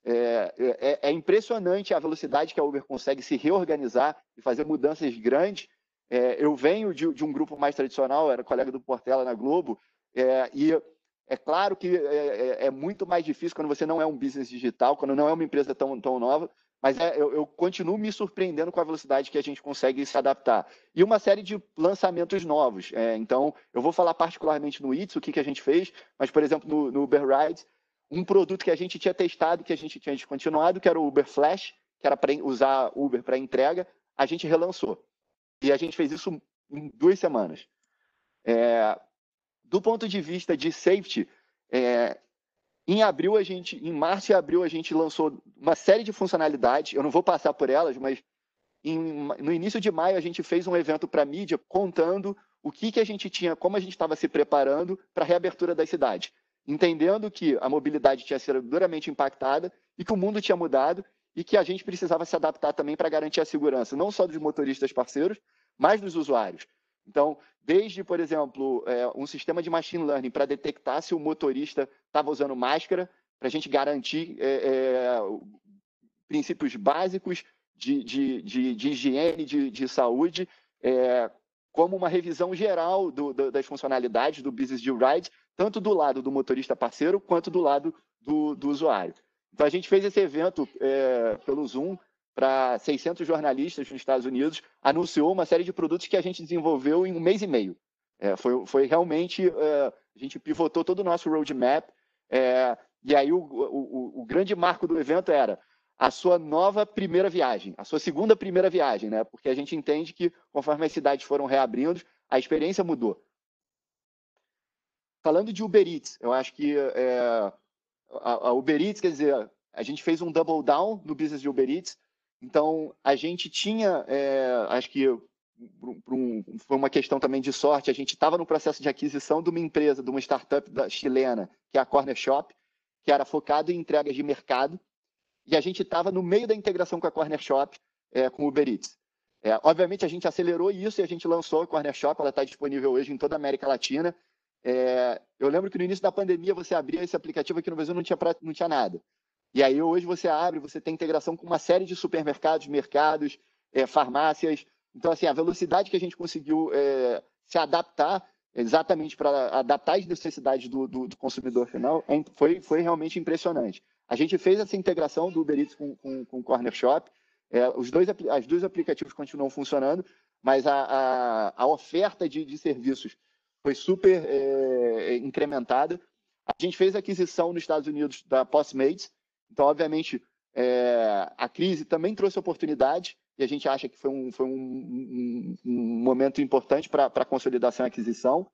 É, é, é, impressionante a velocidade que a Uber consegue se reorganizar e fazer mudanças grandes. É, eu venho de, de, um grupo mais tradicional, era colega do Portela na Globo, é, e é claro que é, é, é, muito mais difícil quando você não é um business digital, quando não é uma empresa tão, tão nova, mas eu, eu, continuo me surpreendendo com a velocidade que a gente consegue se adaptar. E uma série de lançamentos novos. então, eu vou falar particularmente no Eats, o que, que a gente fez, mas, por exemplo, no, no Uber Rides, um produto que a gente tinha testado, que a gente tinha descontinuado, que era o Uber Flash, que era para usar Uber para entrega, a gente relançou. E a gente fez isso em duas semanas. É, do ponto de vista de safety, é, em abril a gente, em março e abril a gente lançou uma série de funcionalidades. Eu não vou passar por elas, mas em, no início de maio a gente fez um evento para mídia contando o que, que a gente tinha, como a gente estava se preparando para a reabertura das cidades entendendo que a mobilidade tinha sido duramente impactada e que o mundo tinha mudado e que a gente precisava se adaptar também para garantir a segurança, não só dos motoristas parceiros, mas dos usuários. Então, desde, por exemplo, é, um sistema de machine learning para detectar se o motorista estava usando máscara, para a gente garantir é, é, princípios básicos de, de, de, de higiene, de, de saúde, é, como uma revisão geral do, do, das funcionalidades do Business de Ride, tanto do lado do motorista parceiro quanto do lado do, do usuário. Então, a gente fez esse evento é, pelo Zoom para 600 jornalistas nos Estados Unidos, anunciou uma série de produtos que a gente desenvolveu em um mês e meio. É, foi, foi, realmente, é, a gente pivotou todo o nosso roadmap, é, e aí o, o, o, grande marco do evento era a sua nova primeira viagem, a sua segunda primeira viagem, né? porque a gente entende que conforme as cidades foram reabrindo, a experiência mudou. Falando de Uber Eats, eu acho que é, a, a, Uber Eats, quer dizer, a gente fez um double down no business de Uber Eats, então a gente tinha, é, acho que um, foi uma questão também de sorte, a gente estava no processo de aquisição de uma empresa, de uma startup chilena, que é a Corner Shop, que era focado em entregas de mercado, e a gente estava no meio da integração com a Corner Shop, é, com o Uber Eats. É, obviamente a gente acelerou isso e a gente lançou a Corner Shop, ela está disponível hoje em toda a América Latina, é, eu lembro que no início da pandemia você abria esse aplicativo aqui no Brasil não tinha, não tinha nada. E aí hoje você abre, você tem integração com uma série de supermercados, mercados, é, farmácias. Então, assim, a velocidade que a gente conseguiu é, se adaptar exatamente para adaptar as necessidades do, do, do, consumidor final, é foi, foi realmente impressionante. A gente fez essa integração do Uber Eats com, com, com o Corner Shop, é, os dois, as dois aplicativos continuam funcionando, mas a, a, a oferta de, de, serviços foi super é, incrementada. A gente fez aquisição nos Estados Unidos da Postmates, então, obviamente, é, a crise também trouxe oportunidade, e a gente acha que foi um, foi um, um, um momento importante para a consolidação e aquisição.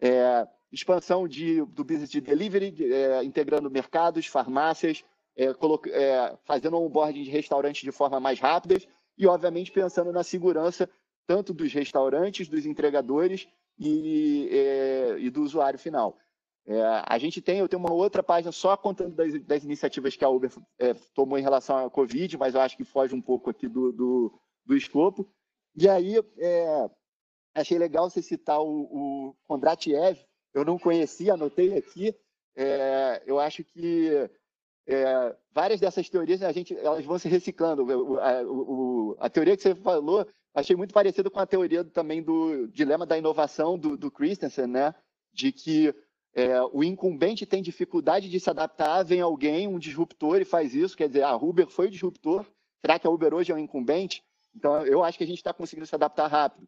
É, expansão de, do business de delivery, é, integrando mercados, farmácias, é, é, fazendo onboarding de restaurantes de forma mais rápida e, obviamente, pensando na segurança tanto dos restaurantes, dos entregadores e, é, e do usuário final. É, a gente tem, eu tenho uma outra página só contando das, das iniciativas que a Uber é, tomou em relação à Covid, mas eu acho que foge um pouco aqui do, do, do escopo. E aí, é, achei legal você citar o, o Kondratiev, eu não conhecia, anotei aqui. É, eu acho que é, várias dessas teorias a gente, elas vão se reciclando. O, a, o, a, teoria que você falou, achei muito parecida com a teoria também do dilema da inovação do, do Christensen, né? De que é, o incumbente tem dificuldade de se adaptar, vem alguém, um disruptor, e faz isso. Quer dizer, a Uber foi o disruptor. Será que a Uber hoje é um incumbente? Então, eu acho que a gente está conseguindo se adaptar rápido.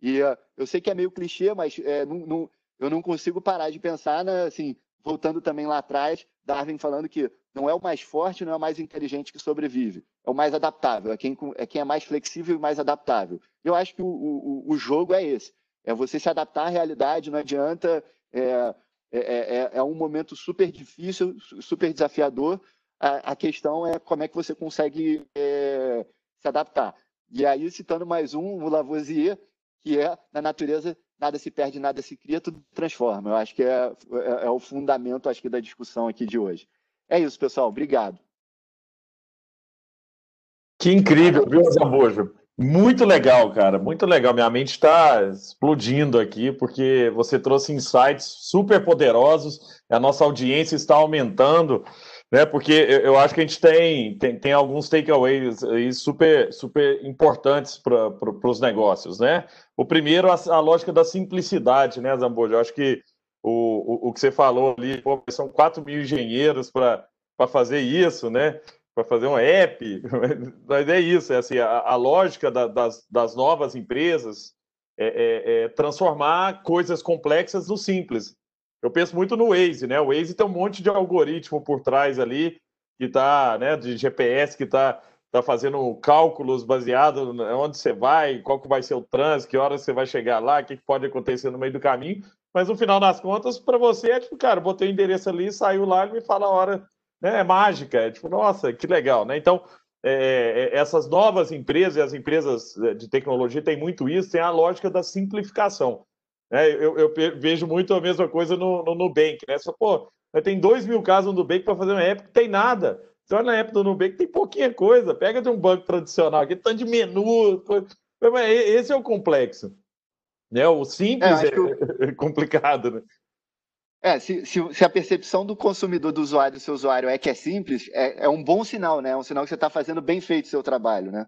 E uh, eu sei que é meio clichê, mas é, não, não, eu não consigo parar de pensar, assim, voltando também lá atrás, Darwin falando que não é o mais forte, não é o mais inteligente que sobrevive, é o mais adaptável, é quem é, quem é mais flexível e mais adaptável. Eu acho que o, o, o jogo é esse, é você se adaptar à realidade, não adianta é, é, é, é, é um momento super difícil, super desafiador. A, a questão é como é que você consegue é, se adaptar. E aí, citando mais um, o Lavoisier, que é, na natureza, nada se perde, nada se cria, tudo transforma. Eu acho que é, é, é o fundamento acho que, da discussão aqui de hoje. É isso, pessoal. Obrigado. Que incrível, viu, Zambojo? Muito legal, cara, muito legal. Minha mente está explodindo aqui, porque você trouxe insights super poderosos, a nossa audiência está aumentando, né? Porque eu acho que a gente tem, tem, tem alguns takeaways aí super, super importantes para os negócios, né? O primeiro, a, a, lógica da simplicidade, né, Zambojo? Eu acho que o, o, o que você falou ali, pô, são 4 mil engenheiros para fazer isso, né? para fazer um app, mas é isso, é assim, a, a lógica da, das, das, novas empresas é, é, é, transformar coisas complexas no simples. Eu penso muito no Waze, né? O Waze tem um monte de algoritmo por trás ali, que está, né, de GPS, que está tá fazendo cálculos baseados onde você vai, qual que vai ser o trânsito, que horas você vai chegar lá, o que, que pode acontecer no meio do caminho, mas no final das contas, para você é tipo, cara, botei o endereço ali, saiu lá e me fala a hora né, é mágica, é tipo, nossa, que legal, né? Então, é, é essas novas empresas e as empresas é, de tecnologia têm muito isso, tem a lógica da simplificação. Né? Eu, eu, vejo muito a mesma coisa no, no Nubank, né? Só, pô, tem dois mil casos no Nubank para fazer uma app que tem nada. Você olha na app do Nubank, tem pouquinha coisa. Pega de um banco tradicional, aqui tanto de menu. Coisa. Esse é o complexo. Né? O simples é, é complicado, né? É, se, se, se, a percepção do consumidor, do usuário, do seu usuário é que é simples, é, é um bom sinal, né? É um sinal que você está fazendo bem feito o seu trabalho, né?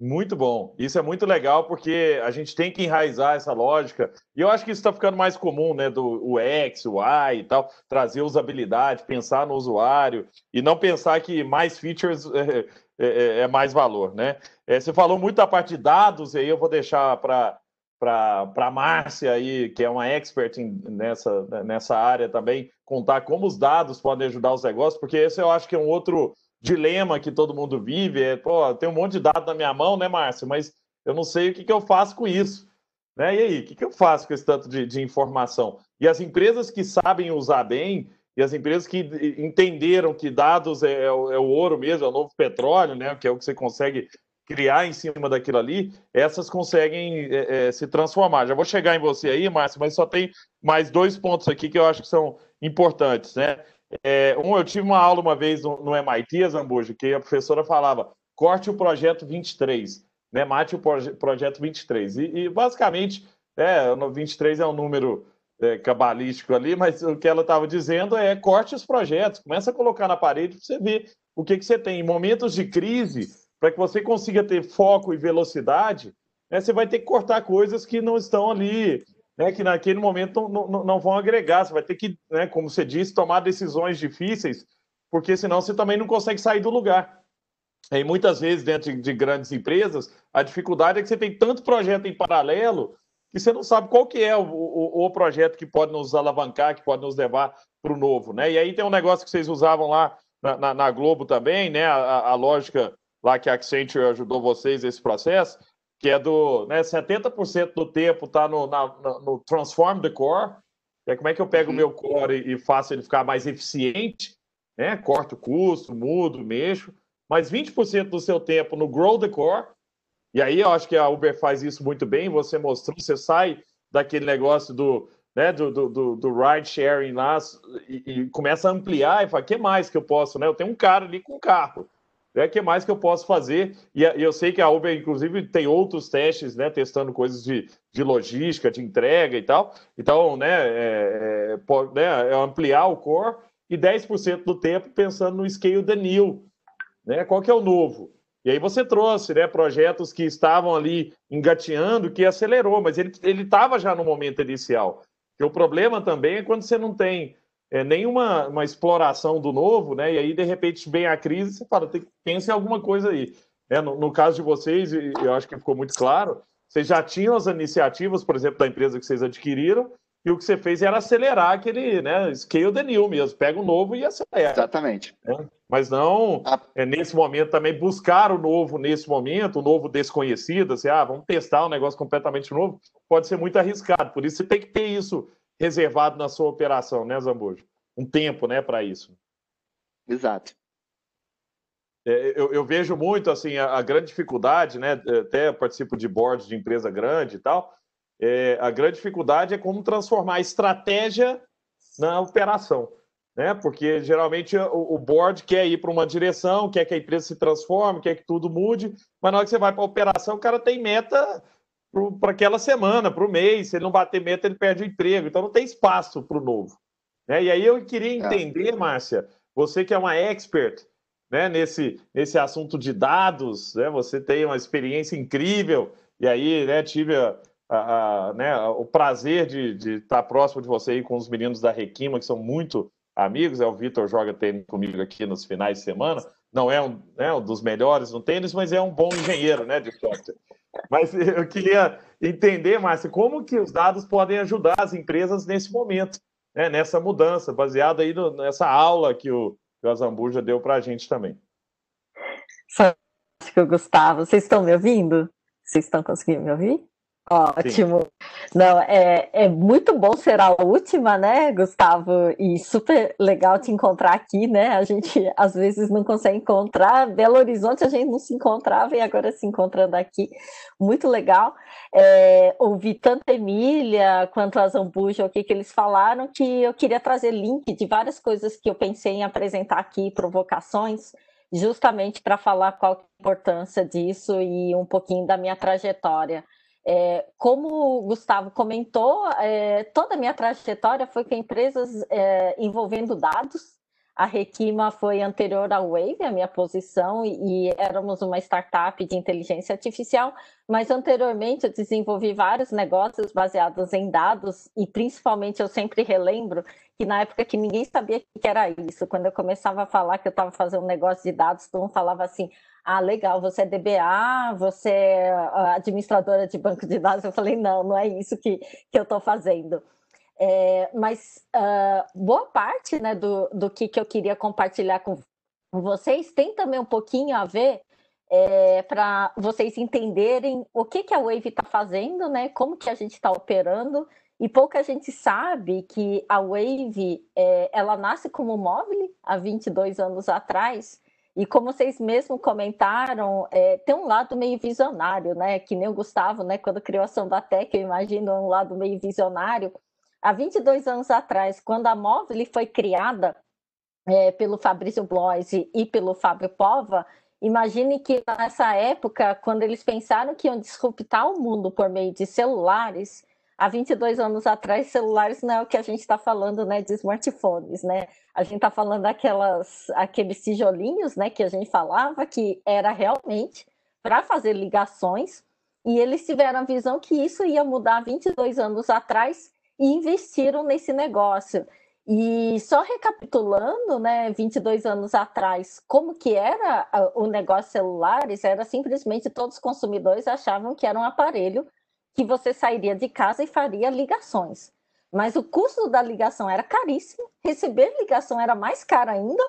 Muito bom. Isso é muito legal porque a gente tem que enraizar essa lógica. E eu acho que isso está ficando mais comum, né? Do UX, UI e tal, trazer usabilidade, pensar no usuário e não pensar que mais features é, é, é, é mais valor, né? É, você falou muito da parte de dados, e aí eu vou deixar para para a Márcia aí, que é uma expert em, nessa, nessa área também, contar como os dados podem ajudar os negócios, porque esse eu acho que é um outro dilema que todo mundo vive, é, pô, tem um monte de dados na minha mão, né, Márcia, mas eu não sei o que, que eu faço com isso. Né? E aí, o que, que eu faço com esse tanto de, de informação? E as empresas que sabem usar bem, e as empresas que entenderam que dados é, é, o, é, ouro mesmo, é o novo petróleo, né? Que é o que você consegue criar em cima daquilo ali, essas conseguem é, é, se transformar. Já vou chegar em você aí, Márcio, mas só tem mais dois pontos aqui que eu acho que são importantes, né? É, um, eu tive uma aula uma vez no, no MIT, Zambujo, que a professora falava, corte o projeto 23, né? Mate o proje projeto 23. E, e basicamente, é, no 23 é um número é, cabalístico ali, mas o que ela estava dizendo é corte os projetos, começa a colocar na parede para você ver o que, que você tem. Em momentos de crise, para que você consiga ter foco e velocidade, né, você vai ter que cortar coisas que não estão ali né, que naquele momento não, não, não, vão agregar. Você vai ter que, né, como você disse, tomar decisões difíceis, porque senão você também não consegue sair do lugar. E muitas vezes, dentro de, de grandes empresas, a dificuldade é que você tem tanto projeto em paralelo que você não sabe qual que é o, o, o projeto que pode nos alavancar, que pode nos levar para o novo. Né? E aí tem um negócio que vocês usavam lá na, na, na Globo também, né? A, a, lógica lá que a Accenture ajudou vocês nesse processo, que é do né, 70% do tempo está no, no Transform the Core, é como é que eu pego o uhum. meu core e, e faço ele ficar mais eficiente, né? Corto o custo, mudo, mexo mais 20% do seu tempo no Grow the Core. E aí eu acho que a Uber faz isso muito bem. Você mostrou, você sai daquele negócio do, né, do, do, do ride sharing lá e, e, começa a ampliar e fala: o que mais que eu posso? Né? Eu tenho um cara ali com carro. O né, que mais que eu posso fazer? E, eu sei que a Uber, inclusive, tem outros testes, né, testando coisas de, de logística, de entrega e tal. Então, né, é, é, pode, né, é ampliar o core e 10% do tempo pensando no scale the new, né? Qual que é o novo? E aí você trouxe né, projetos que estavam ali engateando, que acelerou, mas ele estava já no momento inicial. E o problema também é quando você não tem é, nenhuma uma exploração do novo, né? E aí, de repente, vem a crise você fala, tem, pensa em alguma coisa aí. É, no, no, caso de vocês, eu acho que ficou muito claro, vocês já tinham as iniciativas, por exemplo, da empresa que vocês adquiriram, e o que você fez era acelerar aquele, né, scale the new mesmo, pega o novo e acelera. Exatamente. Né? Mas não, ah. é, nesse momento também, buscar o novo nesse momento, o novo desconhecido, assim, ah, vamos testar um negócio completamente novo, pode ser muito arriscado, por isso você tem que ter isso reservado na sua operação, né, Zambujo? Um tempo, né, para isso. Exato. É, eu, eu, vejo muito, assim, a, a grande dificuldade, né, até participo de boards de empresa grande e tal, é, a grande dificuldade é como transformar a estratégia na operação. Né? Porque geralmente o, o board quer ir para uma direção, quer que a empresa se transforme, quer que tudo mude, mas na hora que você vai para a operação, o cara tem meta para aquela semana, para o mês. Se ele não bater meta, ele perde o emprego. Então não tem espaço para o novo. Né? E aí eu queria é. entender, é. Márcia, você que é uma expert né, nesse, nesse assunto de dados, né? você tem uma experiência incrível, e aí né, tive a, a, a, né, o prazer de, de estar próximo de você aí com os meninos da Requima, que são muito amigos. É o Vitor joga tênis comigo aqui nos finais de semana. Não é um, né, um dos melhores no tênis, mas é um bom engenheiro né, de software. Mas eu queria entender, Márcio, como que os dados podem ajudar as empresas nesse momento, né, nessa mudança, baseado aí no, nessa aula que o, que o Azambuja deu para a gente também. Fantástico, Gustavo. Vocês estão me ouvindo? Vocês estão conseguindo me ouvir? Ótimo. Sim. Não, é, é muito bom ser a última, né, Gustavo? E super legal te encontrar aqui, né? A gente às vezes não consegue encontrar. Belo Horizonte a gente não se encontrava e agora se encontrando aqui. Muito legal. É, tanto a Emília quanto a Zambuja, o que, que eles falaram, que eu queria trazer link de várias coisas que eu pensei em apresentar aqui, provocações justamente para falar qual é a importância disso e um pouquinho da minha trajetória. É, como o Gustavo comentou, é, toda a minha trajetória foi com empresas é, envolvendo dados. A Requima foi anterior à Wave, a minha posição, e, e éramos uma startup de inteligência artificial, mas anteriormente eu desenvolvi vários negócios baseados em dados, e principalmente eu sempre relembro que na época que ninguém sabia o que era isso, quando eu começava a falar que eu estava fazendo um negócio de dados, todo mundo falava assim, ah, legal, você é DBA, você é administradora de banco de dados. Eu falei, não, não é isso que, que eu estou fazendo. É, mas uh, boa parte né, do, do que, que eu queria compartilhar com vocês tem também um pouquinho a ver é, para vocês entenderem o que, que a Wave está fazendo, né, como que a gente está operando, e pouca gente sabe que a Wave é, ela nasce como móvel há 22 anos atrás, e como vocês mesmos comentaram, é, tem um lado meio visionário, né? Que nem o Gustavo, né? Quando criou a Sandatec, eu imagino um lado meio visionário. Há 22 anos atrás, quando a Móvel foi criada é, pelo Fabrício Bloise e pelo Fábio Pova, imagine que nessa época, quando eles pensaram que iam disruptar o mundo por meio de celulares, há 22 anos atrás, celulares não é o que a gente está falando, né, de smartphones, né? A gente está falando daquelas, aqueles tijolinhos, né, que a gente falava que era realmente para fazer ligações E eles tiveram a visão que isso ia mudar 22 anos atrás e investiram nesse negócio. E só recapitulando, né, 22 anos atrás, como que era o negócio celulares, era simplesmente todos os consumidores achavam que era um aparelho que você sairia de casa e faria ligações. Mas o custo da ligação era caríssimo, receber ligação era mais caro ainda,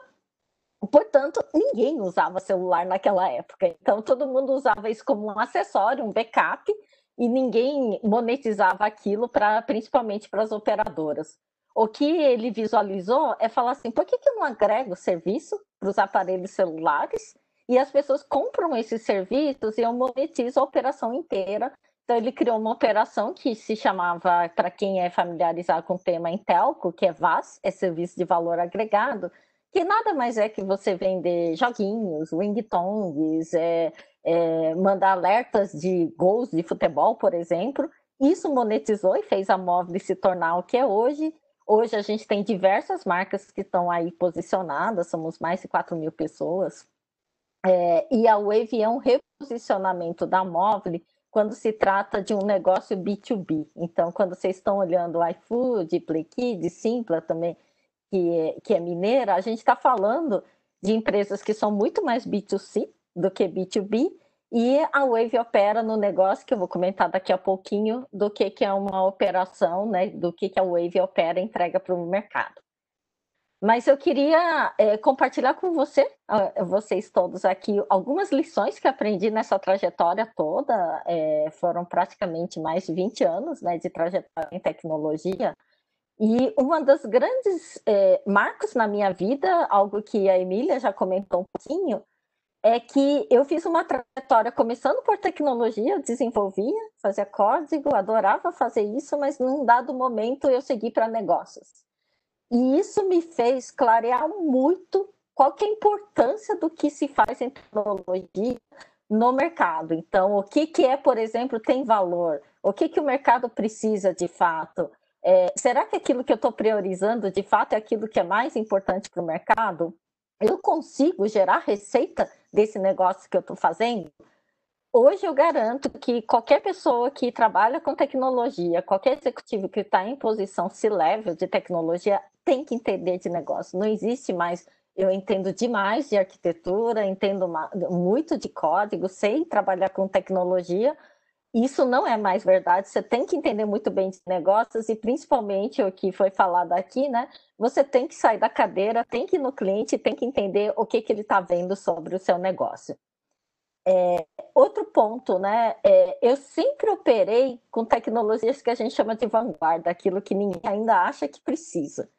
portanto, ninguém usava celular naquela época. Então, todo mundo usava isso como um acessório, um backup, e ninguém monetizava aquilo, pra, principalmente para as operadoras o que ele visualizou é falar assim: por que, que eu não agrego serviço para os aparelhos celulares e as pessoas compram esses serviços e eu monetizo a operação inteira? Então, ele criou uma operação que se chamava, para quem é familiarizado com o tema Intelco, que é VAS, é Serviço de Valor Agregado, que nada mais é que você vender joguinhos, ringtones, é, é, mandar alertas de gols de futebol, por exemplo. Isso monetizou e fez a Móvel se tornar o que é hoje. Hoje a gente tem diversas marcas que estão aí posicionadas, somos mais de 4 mil pessoas. É, e a Wave é um reposicionamento da Móvel quando se trata de um negócio B2B. Então, quando vocês estão olhando o iFood, PlayKid, Simpla também, que é, que é mineira, a gente está falando de empresas que são muito mais B2C do que B2B, e a Wave opera no negócio que eu vou comentar daqui a pouquinho do que, que é uma operação, né? Do que, que a Wave opera e entrega para o mercado. Mas eu queria é, compartilhar com você, vocês todos aqui, algumas lições que aprendi nessa trajetória toda. É, foram praticamente mais de 20 anos né, de trajetória em tecnologia. E uma das grandes é, marcos na minha vida, algo que a Emília já comentou um pouquinho, é que eu fiz uma trajetória começando por tecnologia, desenvolvia, fazia código, adorava fazer isso, mas num dado momento eu segui para negócios. E isso me fez clarear muito qual que é a importância do que se faz em tecnologia no mercado. Então, o que, que é, por exemplo, tem valor? O que, que o mercado precisa de fato? É, será que aquilo que eu estou priorizando de fato é aquilo que é mais importante para o mercado? Eu consigo gerar receita desse negócio que eu estou fazendo? Hoje eu garanto que qualquer pessoa que trabalha com tecnologia, qualquer executivo que está em posição C-level de tecnologia, tem que entender de negócio. Não existe mais. Eu entendo demais de arquitetura, entendo muito de código, sei trabalhar com tecnologia, isso não é mais verdade. Você tem que entender muito bem de negócios e principalmente o que foi falado aqui, né? Você tem que sair da cadeira, tem que ir no cliente, tem que entender o que, que ele está vendo sobre o seu negócio. É, outro ponto, né? É, eu sempre operei com tecnologias que a gente chama de vanguarda, aquilo que ninguém ainda acha que precisa.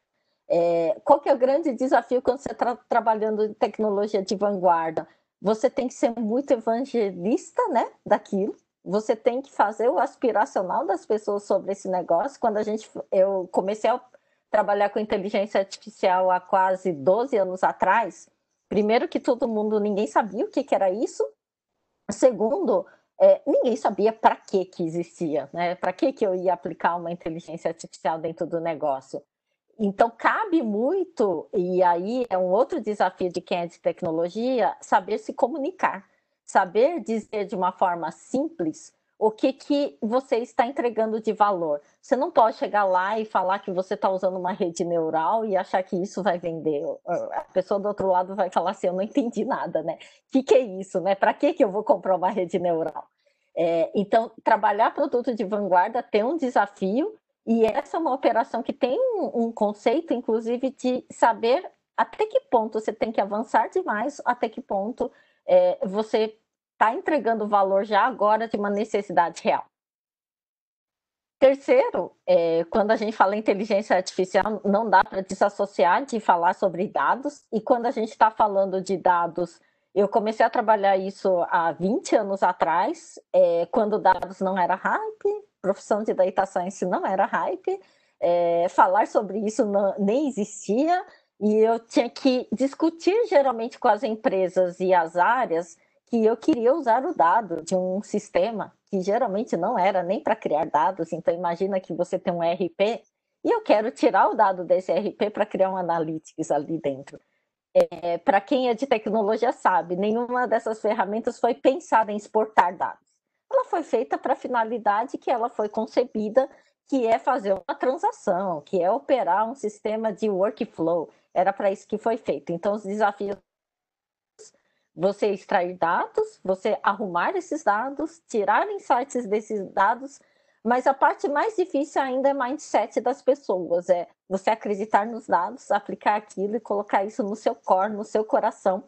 É, qual que é o grande desafio quando você está trabalhando em tecnologia de vanguarda? Você tem que ser muito evangelista, né, daquilo você tem que fazer o aspiracional das pessoas sobre esse negócio. Quando a gente, eu comecei a trabalhar com inteligência artificial há quase 12 anos atrás, primeiro que todo mundo, ninguém sabia o que, que era isso. Segundo, é, ninguém sabia para que que existia, né? Para que que eu ia aplicar uma inteligência artificial dentro do negócio. Então, cabe muito, e aí é um outro desafio de quem é de tecnologia, saber se comunicar saber dizer de uma forma simples o que, que você está entregando de valor. Você não pode chegar lá e falar que você está usando uma rede neural e achar que isso vai vender. A pessoa do outro lado vai falar assim: eu não entendi nada, né? O que, que é isso, né? Para que, que eu vou comprar uma rede neural? É, então, trabalhar produto de vanguarda tem um desafio, e essa é uma operação que tem um, um conceito, inclusive, de saber até que ponto você tem que avançar demais, até que ponto é, você está entregando valor já agora de uma necessidade real. Terceiro, é, quando a gente fala em inteligência artificial, não dá para desassociar de falar sobre dados, e quando a gente está falando de dados, eu comecei a trabalhar isso há 20 anos atrás, é, quando dados não era hype, profissão de data science não era hype, é, falar sobre isso não, nem existia, e eu tinha que discutir geralmente com as empresas e as áreas que eu queria usar o dado de um sistema que geralmente não era nem para criar dados. Então, imagina que você tem um RP e eu quero tirar o dado desse RP para criar um analytics ali dentro. É, para quem é de tecnologia sabe, nenhuma dessas ferramentas foi pensada em exportar dados. ela foi feita para a finalidade que ela foi concebida, que é fazer uma transação, que é operar um sistema de workflow. Era para isso que foi feito. Então, os desafios você extrair dados, você arrumar esses dados, tirar insights desses dados, mas a parte mais difícil ainda é mindset das pessoas, é você acreditar nos dados, aplicar aquilo e colocar isso no seu core, no seu coração.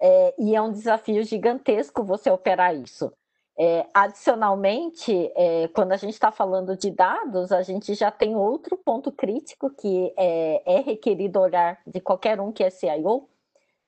É, e é um desafio gigantesco você operar isso. É, adicionalmente, é, quando a gente está falando de dados, a gente já tem outro ponto crítico que é, é requerido olhar de qualquer um que é CIO,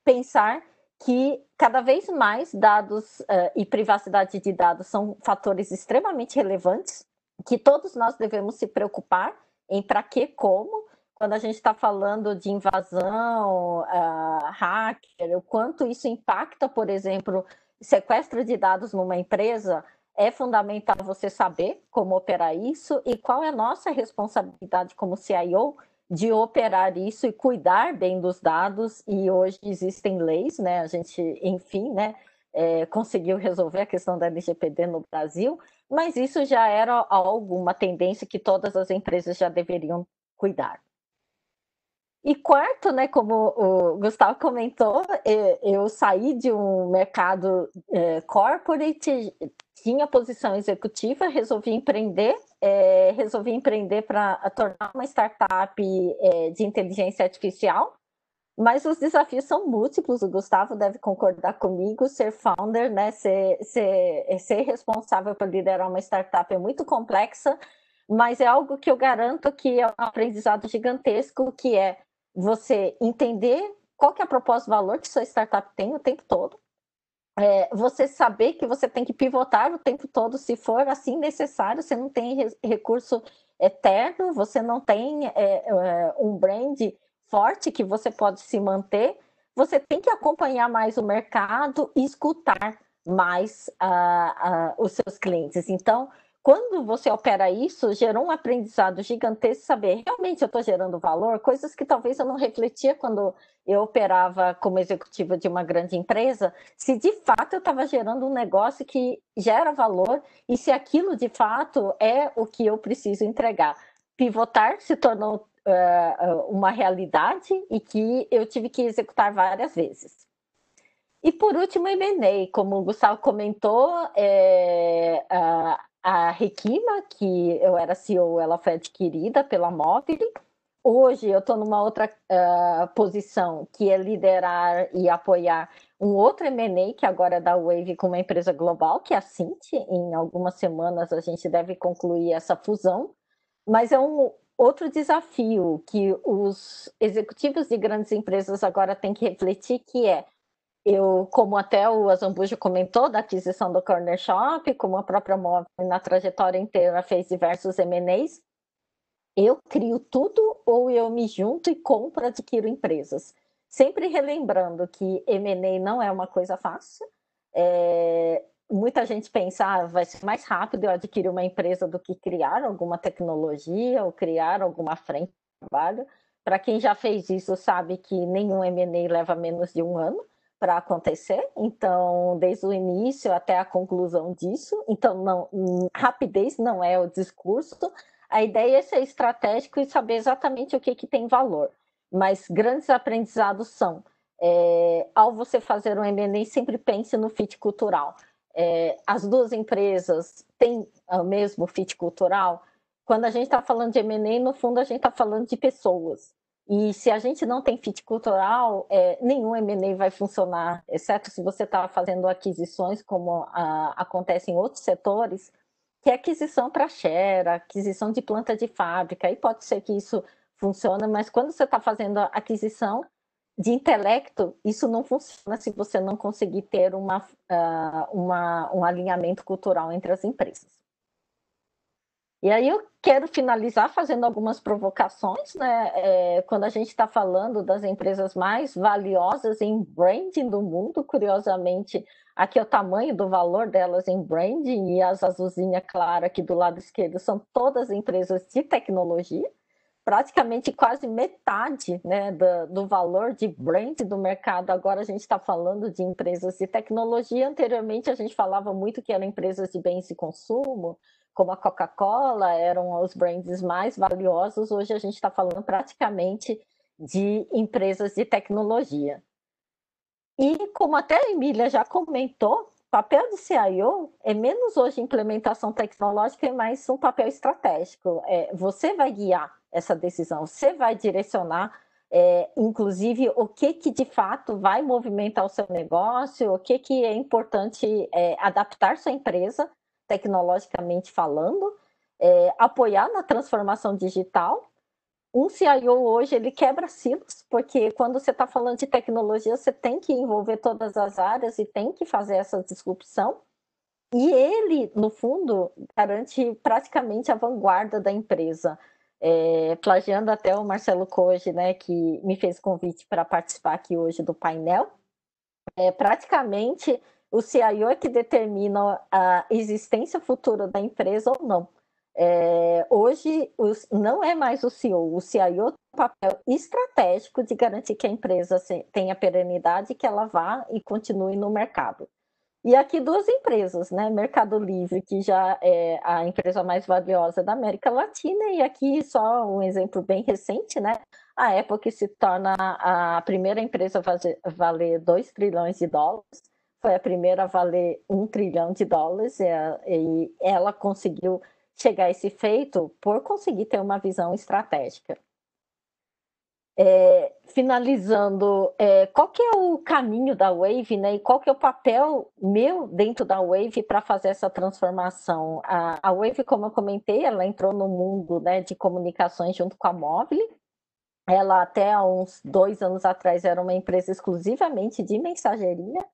pensar que cada vez mais dados uh, e privacidade de dados são fatores extremamente relevantes, que todos nós devemos se preocupar em para que, como, quando a gente está falando de invasão, uh, hacker, o quanto isso impacta, por exemplo, sequestro de dados numa empresa, é fundamental você saber como operar isso e qual é a nossa responsabilidade como CIO de operar isso e cuidar bem dos dados, e hoje existem leis, né? A gente, enfim, né, é, conseguiu resolver a questão da LGPD no Brasil, mas isso já era algo, uma tendência que todas as empresas já deveriam cuidar. E quarto, né, como o Gustavo comentou, eu saí de um mercado é, corporate, tinha posição executiva, resolvi empreender, é, resolvi empreender para tornar uma startup é, de inteligência artificial, mas os desafios são múltiplos, o Gustavo deve concordar comigo, ser founder, né, ser, ser, ser responsável por liderar uma startup é muito complexa, mas é algo que eu garanto que é um aprendizado gigantesco, que é você entender qual que é a proposta valor que sua startup tem o tempo todo, é, você saber que você tem que pivotar o tempo todo, se for assim necessário, você não tem re recurso eterno, você não tem é, é, um brand forte que você pode se manter, você tem que acompanhar mais o mercado e escutar mais uh, uh, os seus clientes. Então, quando você opera isso, gerou um aprendizado gigantesco saber realmente eu estou gerando valor, coisas que talvez eu não refletia quando eu operava como executiva de uma grande empresa, se de fato eu estava gerando um negócio que gera valor e se aquilo de fato é o que eu preciso entregar. Pivotar se tornou uh, uma realidade e que eu tive que executar várias vezes. E por último, M&A, como o Gustavo comentou, é, a Requima, que eu era CEO, ela foi adquirida pela Mobile. Hoje eu estou numa outra uh, posição, que é liderar e apoiar um outro M&A, que agora é da Wave com uma empresa global, que é a Cint. Em algumas semanas a gente deve concluir essa fusão. Mas é um outro desafio que os executivos de grandes empresas agora têm que refletir, que é eu, como até o Azambuja comentou, da aquisição do Corner Shop, como a própria Móvel na trajetória inteira fez diversos M&As, eu crio tudo ou eu me junto e compro, adquiro empresas. Sempre relembrando que M&A não é uma coisa fácil. É, muita gente pensa, ah, vai ser mais rápido eu adquirir uma empresa do que criar alguma tecnologia ou criar alguma frente de trabalho. Para quem já fez isso, sabe que nenhum M&A leva menos de um ano para acontecer, então, desde o início até a conclusão disso. Então, não, rapidez não é o discurso, a ideia é ser estratégico e saber exatamente o que, que tem valor. Mas grandes aprendizados são, é, ao você fazer um M&A, sempre pense no fit cultural. É, as duas empresas têm o mesmo fit cultural? Quando a gente está falando de M&A, no fundo, a gente está falando de pessoas. E se a gente não tem fit cultural, é, nenhum M&A vai funcionar, exceto se você está fazendo aquisições, como a, acontece em outros setores, que é aquisição para share, aquisição de planta de fábrica, e pode ser que isso funcione, mas quando você está fazendo aquisição de intelecto, isso não funciona se você não conseguir ter uma, uh, uma, um alinhamento cultural entre as empresas. E aí eu quero finalizar fazendo algumas provocações, né? É, quando a gente está falando das empresas mais valiosas em branding do mundo, curiosamente, aqui é o tamanho do valor delas em branding, e as azulzinhas claras aqui do lado esquerdo são todas empresas de tecnologia. praticamente quase metade né, do, do, valor de brand do mercado. Agora a gente está falando de empresas de tecnologia. Anteriormente a gente falava muito que eram empresas de bens de consumo, como a Coca-Cola, eram os brands mais valiosos. Hoje a gente está falando praticamente de empresas de tecnologia. E como até a Emília já comentou, o papel de CIO é menos hoje implementação tecnológica e mais um papel estratégico. É, você vai guiar essa decisão. Você vai direcionar, é, inclusive, o que, que de fato vai movimentar o seu negócio, o que, que é importante é, adaptar sua empresa, tecnologicamente falando, é, apoiar na transformação digital. Um CIO hoje ele quebra silos, porque quando você está falando de tecnologia, você tem que envolver todas as áreas e tem que fazer essa disrupção. E ele, no fundo, garante praticamente a vanguarda da empresa é, plagiando até o Marcelo Koji, né, que me fez convite para participar aqui hoje do painel. É, praticamente o CIO é que determina a existência futura da empresa ou não. É, hoje os, não é mais o CEO, o CIO tem um papel estratégico de garantir que a empresa tenha perenidade, que ela vá e continue no mercado. E aqui duas empresas, né? Mercado Livre, que já é a empresa mais valiosa da América Latina, e aqui só um exemplo bem recente, né? A Apple que se torna a primeira empresa a valer 2 trilhões de dólares, foi a primeira a valer 1 trilhão de dólares, e ela conseguiu chegar a esse feito por conseguir ter uma visão estratégica. É, finalizando, é, qual que é o caminho da Wave, né? E qual que é o papel meu dentro da Wave para fazer essa transformação? A, a, Wave, como eu comentei, ela entrou no mundo né, de comunicações junto com a Mobile. Ela até há uns dois anos atrás era uma empresa exclusivamente de mensageria.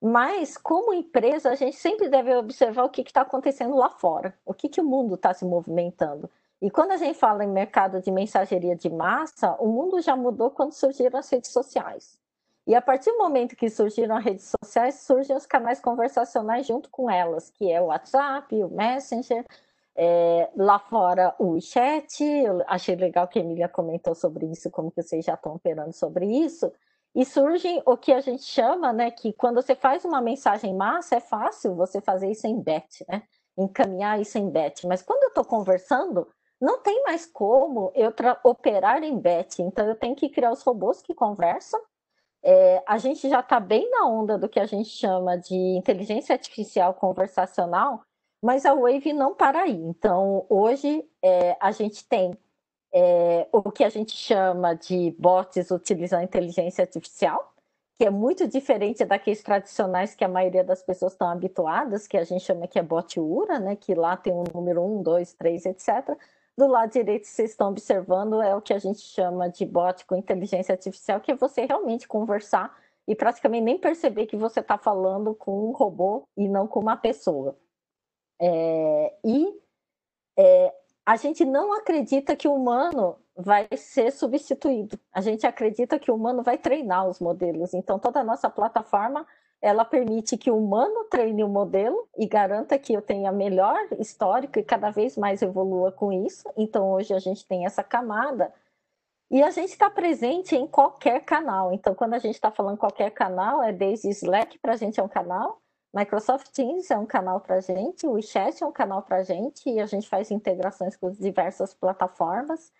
Mas, como empresa, a gente sempre deve observar o que está acontecendo lá fora, o que, que o mundo está se movimentando. E quando a gente fala em mercado de mensageria de massa, o mundo já mudou quando surgiram as redes sociais. E a partir do momento que surgiram as redes sociais, surgem os canais conversacionais junto com elas, que é o WhatsApp, o Messenger, é, lá fora o chat. Eu achei legal que a Emília comentou sobre isso, como que vocês já estão operando sobre isso. E surgem o que a gente chama, né, que quando você faz uma mensagem massa, é fácil você fazer isso em bet, né? Encaminhar isso em bet. Mas quando eu estou conversando, não tem mais como eu operar em BET, então eu tenho que criar os robôs que conversam. É, a gente já está bem na onda do que a gente chama de inteligência artificial conversacional, mas a Wave não para aí. Então, hoje é, a gente tem é, o que a gente chama de bots utilizando inteligência artificial, que é muito diferente daqueles tradicionais que a maioria das pessoas estão habituadas, que a gente chama que é bot URA, né, que lá tem um número 1, 2, 3, etc. Do lado direito, vocês estão observando, é o que a gente chama de bot com inteligência artificial, que é você realmente conversar e praticamente nem perceber que você está falando com um robô e não com uma pessoa. É, e é, a gente não acredita que o humano vai ser substituído. A gente acredita que o humano vai treinar os modelos. Então, toda a nossa plataforma ela permite que o humano treine o modelo e garanta que eu tenha melhor histórico e cada vez mais evolua com isso. Então, hoje a gente tem essa camada e a gente está presente em qualquer canal. Então, quando a gente está falando qualquer canal, é desde Slack para a gente é um canal, Microsoft Teams é um canal para gente, o WeChat é um canal para gente e a gente faz integrações com diversas plataformas.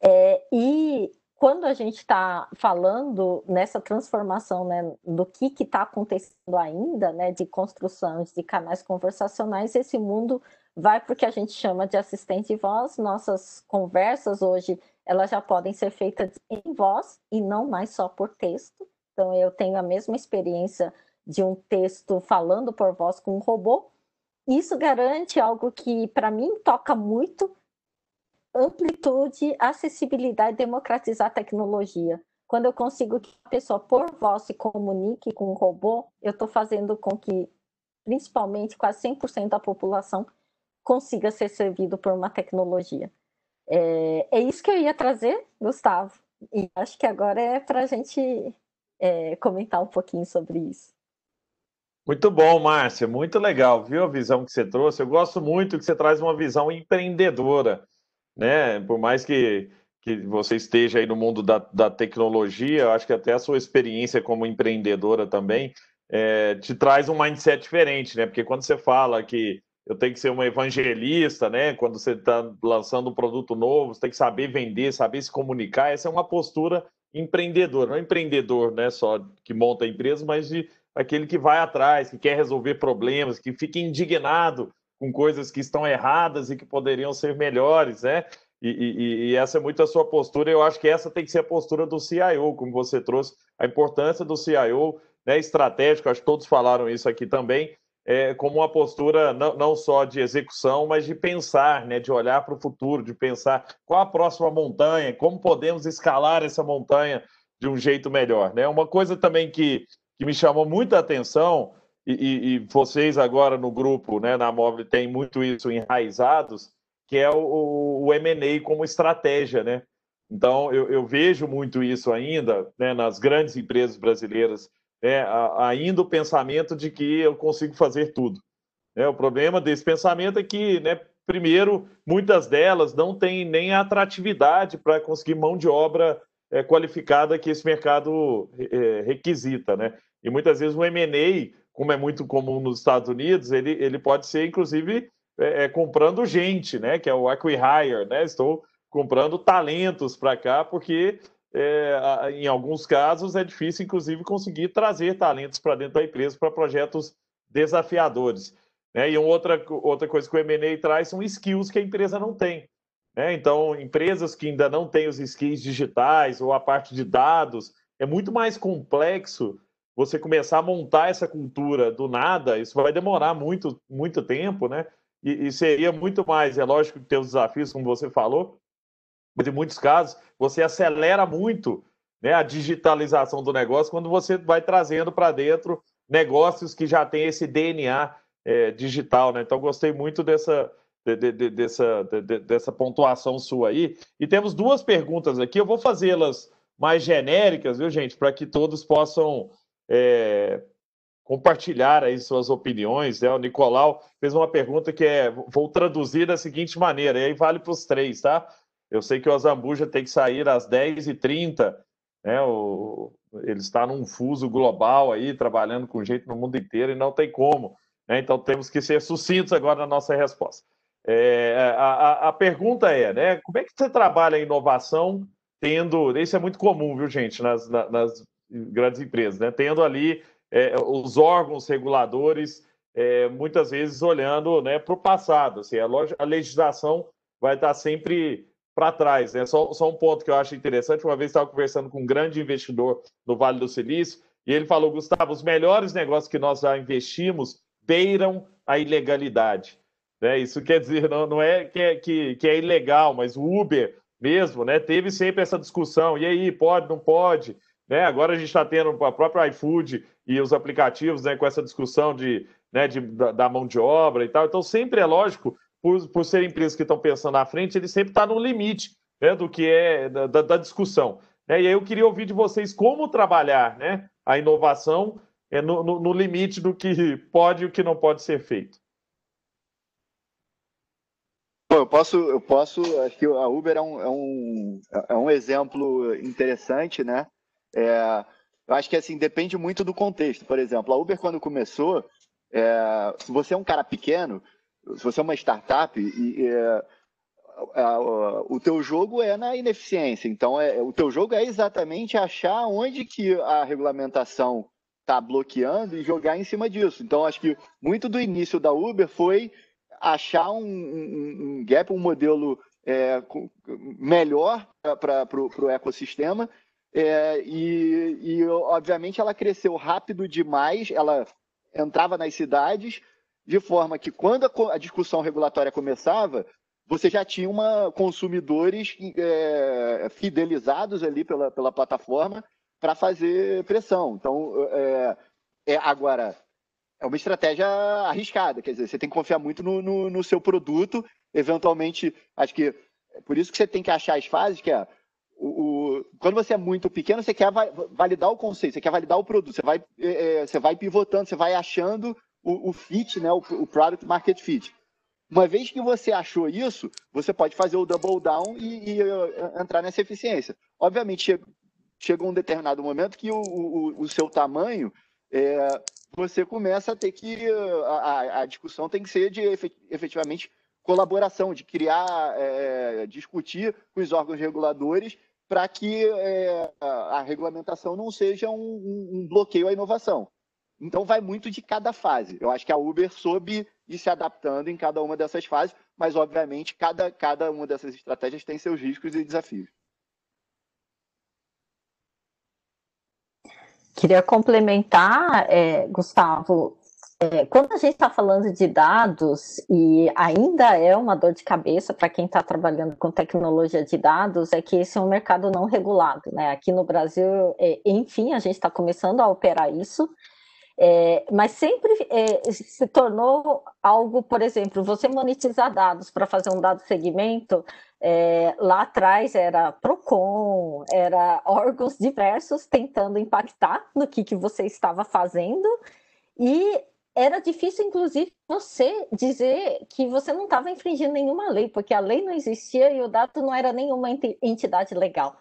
É, e quando a gente está falando nessa transformação né, do que está acontecendo ainda, né, de construções de canais conversacionais, esse mundo vai para o que a gente chama de assistente de voz. Nossas conversas hoje elas já podem ser feitas em voz e não mais só por texto. Então eu tenho a mesma experiência de um texto falando por voz com um robô. Isso garante algo que para mim toca muito amplitude, acessibilidade, democratizar a tecnologia. Quando eu consigo que a pessoa por voz se comunique com o robô, eu estou fazendo com que, principalmente, quase 100% da população consiga ser servido por uma tecnologia. É, é, isso que eu ia trazer, Gustavo. E acho que agora é para a gente é, comentar um pouquinho sobre isso. Muito bom, Márcia. Muito legal, viu a visão que você trouxe. Eu gosto muito que você traz uma visão empreendedora né? Por mais que que você esteja aí no mundo da, da tecnologia, eu acho que até a sua experiência como empreendedora também é, te traz um mindset diferente, né? Porque quando você fala que eu tenho que ser uma evangelista, né? Quando você está lançando um produto novo, você tem que saber vender, saber se comunicar. Essa é uma postura empreendedora, não é empreendedor, né? Só que monta a empresa, mas de aquele que vai atrás, que quer resolver problemas, que fica indignado com coisas que estão erradas e que poderiam ser melhores, né? E, e, e, essa é muito a sua postura. Eu acho que essa tem que ser a postura do CIO, como você trouxe, a importância do CIO né, estratégico, acho que todos falaram isso aqui também, é, como uma postura não, não só de execução, mas de pensar, né, de olhar para o futuro, de pensar qual a próxima montanha, como podemos escalar essa montanha de um jeito melhor. Né? Uma coisa também que, que me chamou muita atenção, e, e vocês agora no grupo, né, na Móvel, tem muito isso enraizados, que é o, o M&A como estratégia, né? Então, eu, eu, vejo muito isso ainda né, nas grandes empresas brasileiras, né, ainda o pensamento de que eu consigo fazer tudo. Né? O problema desse pensamento é que, né, primeiro, muitas delas não têm nem atratividade para conseguir mão de obra é, qualificada que esse mercado é, requisita. Né? E muitas vezes o M&A, como é muito comum nos Estados Unidos, ele, ele pode ser, inclusive, é, é, comprando gente, né? Que é o acquihire, né? Estou comprando talentos para cá, porque é, em alguns casos é difícil, inclusive, conseguir trazer talentos para dentro da empresa para projetos desafiadores. Né? E outra, outra coisa que o M&A traz são skills que a empresa não tem. Né? Então, empresas que ainda não têm os skills digitais ou a parte de dados, é muito mais complexo você começar a montar essa cultura do nada, isso vai demorar muito, muito tempo, né? e, e seria muito mais, é lógico que tem os desafios, como você falou, mas em muitos casos você acelera muito né, a digitalização do negócio quando você vai trazendo para dentro negócios que já têm esse DNA é, digital. Né? Então, gostei muito dessa, de, de, de, dessa, dessa pontuação sua aí. E temos duas perguntas aqui, eu vou fazê-las mais genéricas, viu, gente, para que todos possam é, compartilhar aí suas opiniões. Né? O Nicolau fez uma pergunta que é, vou traduzir da seguinte maneira, e aí vale para os três, tá? Eu sei que o Azambuja tem que sair às 10h30, né? O, ele está num fuso global aí, trabalhando com gente no mundo inteiro e não tem como. Né? Então temos que ser sucintos agora na nossa resposta. É, a, a, pergunta é, né? Como é que você trabalha a inovação tendo. Isso é muito comum, viu, gente, nas, nas grandes empresas, né? Tendo ali é, os órgãos reguladores é, muitas vezes olhando né, para o passado. Assim, a, a, legislação vai estar sempre para trás. Né? Só, só, um ponto que eu acho interessante: uma vez estava conversando com um grande investidor no Vale do Silício, e ele falou, Gustavo, os melhores negócios que nós já investimos beiram a ilegalidade. Né? Isso quer dizer, não, não é, que é que, que é ilegal, mas o Uber mesmo, né? Teve sempre essa discussão. E aí, pode, não pode? Né? Agora a gente está tendo a própria iFood e os aplicativos né, com essa discussão de, né, de, da, mão de obra e tal. Então, sempre é lógico, por, por serem empresas que estão pensando à frente, ele sempre está no limite né, do que é da, da discussão. Né? E aí eu queria ouvir de vocês como trabalhar né, a inovação é, no, no, no limite do que pode e o que não pode ser feito. Bom, eu posso, eu posso, acho que a Uber é um, é um, é um exemplo interessante, né? É, eu acho que assim depende muito do contexto. Por exemplo, a Uber quando começou, é, se você é um cara pequeno, se você é uma startup e, é, o teu jogo é na ineficiência. Então, é, o teu jogo é exatamente achar onde que a regulamentação está bloqueando e jogar em cima disso. Então, acho que muito do início da Uber foi achar um, um, um gap, um modelo é, melhor para o ecossistema é, e, e, obviamente, ela cresceu rápido demais, ela entrava nas cidades, de forma que, quando a, a discussão regulatória começava, você já tinha uma, consumidores é, fidelizados ali pela, pela plataforma para fazer pressão. Então, é, é, agora, é uma estratégia arriscada, quer dizer, você tem que confiar muito no, no, no seu produto, eventualmente, acho que é por isso que você tem que achar as fases, que é o, o, quando você é muito pequeno, você quer validar o conceito, você quer validar o produto, você vai, é, é, você vai pivotando, você vai achando o, o fit, né, o, o product market fit. Uma vez que você achou isso, você pode fazer o double down e, e entrar nessa eficiência. Obviamente, chega, chega um determinado momento que o, o, o seu tamanho, é, você começa a ter que. A, a, discussão tem que ser de efetivamente colaboração, de criar, é, discutir com os órgãos reguladores para que é, a regulamentação não seja um, um, bloqueio à inovação. Então, vai muito de cada fase. Eu acho que a Uber soube ir se adaptando em cada uma dessas fases, mas, obviamente, cada, cada uma dessas estratégias tem seus riscos e desafios. Queria complementar, é, Gustavo, é, quando a gente está falando de dados, e ainda é uma dor de cabeça para quem está trabalhando com tecnologia de dados, é que esse é um mercado não regulado. Né? Aqui no Brasil, é, enfim, a gente está começando a operar isso, é, mas sempre é, se tornou algo, por exemplo, você monetizar dados para fazer um dado segmento, é, lá atrás era PROCON, era órgãos diversos tentando impactar no que, que você estava fazendo, e era difícil, inclusive, você dizer que você não estava infringindo nenhuma lei, porque a lei não existia e o dado não era nenhuma entidade legal.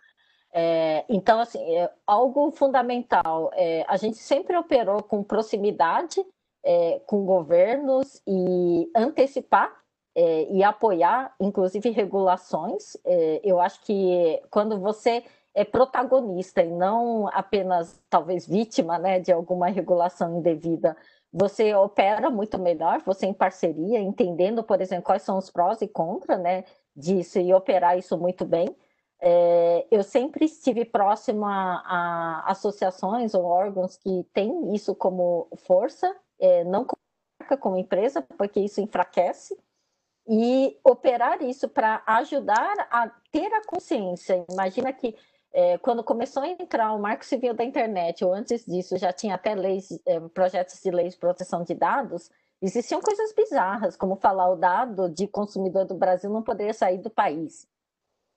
É, então, assim, é algo fundamental. É, a gente sempre operou com proximidade é, com governos e antecipar é, e apoiar, inclusive, regulações. É, eu acho que quando você é protagonista e não apenas, talvez, vítima né, de alguma regulação indevida, você opera muito melhor, você em parceria, entendendo, por exemplo, quais são os prós e contras né, disso e operar isso muito bem. É, eu sempre estive próxima a, a, associações ou órgãos que têm isso como força, é, não como empresa, porque isso enfraquece, e operar isso para ajudar a ter a consciência. Imagina que é, quando começou a entrar o Marco Civil da Internet, ou antes disso já tinha até leis, é, projetos de lei de proteção de dados, existiam coisas bizarras, como falar o dado de consumidor do Brasil não poderia sair do país.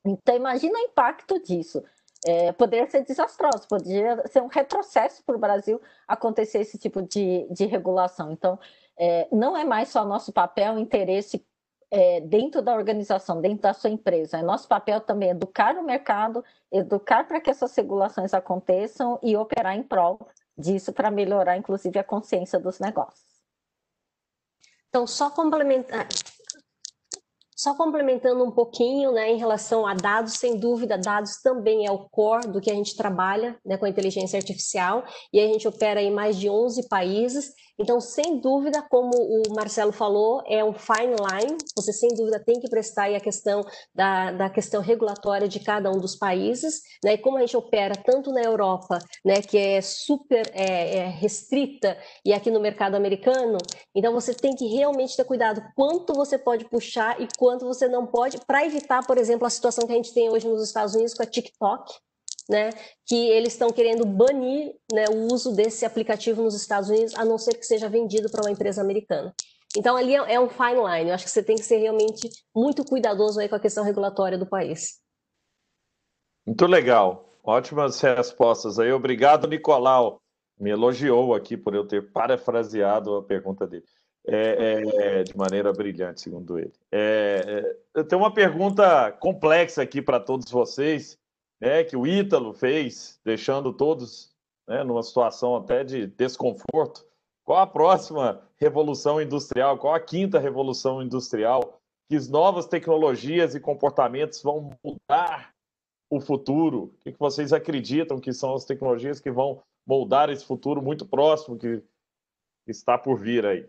Então, imagina o impacto disso. É, poderia ser desastroso, poderia ser um retrocesso para o Brasil acontecer esse tipo de, de regulação. Então, é, não é mais só nosso papel, interesse é, dentro da organização, dentro da sua empresa. É nosso papel também educar o mercado, educar para que essas regulações aconteçam e operar em prol disso para melhorar, inclusive, a consciência dos negócios. Então, só complementar, só complementando um pouquinho, né, em relação a dados, sem dúvida, dados também é o core do que a gente trabalha, né, com a inteligência artificial, e a gente opera em mais de 11 países, então, sem dúvida, como o Marcelo falou, é um fine line, você sem dúvida tem que prestar aí a questão da, da questão regulatória de cada um dos países, né, e como a gente opera tanto na Europa, né, que é super é, é restrita, e aqui no mercado americano, então você tem que realmente ter cuidado quanto você pode puxar e quanto você não pode, para evitar, por exemplo, a situação que a gente tem hoje nos Estados Unidos com a TikTok, né, que eles estão querendo banir né, o uso desse aplicativo nos Estados Unidos, a não ser que seja vendido para uma empresa americana. Então, ali é, é um fine line. Eu acho que você tem que ser realmente muito cuidadoso aí com a questão regulatória do país. Muito legal. Ótimas respostas aí. Obrigado, Nicolau. Me elogiou aqui por eu ter parafraseado a pergunta dele. É, é, de maneira brilhante, segundo ele. É, é eu tenho uma pergunta complexa aqui para todos vocês né, que o Ítalo fez, deixando todos né, numa situação até de desconforto. Qual a próxima revolução industrial? Qual a quinta revolução industrial? Que novas tecnologias e comportamentos vão mudar o futuro? O que vocês acreditam que são as tecnologias que vão moldar esse futuro muito próximo que está por vir aí?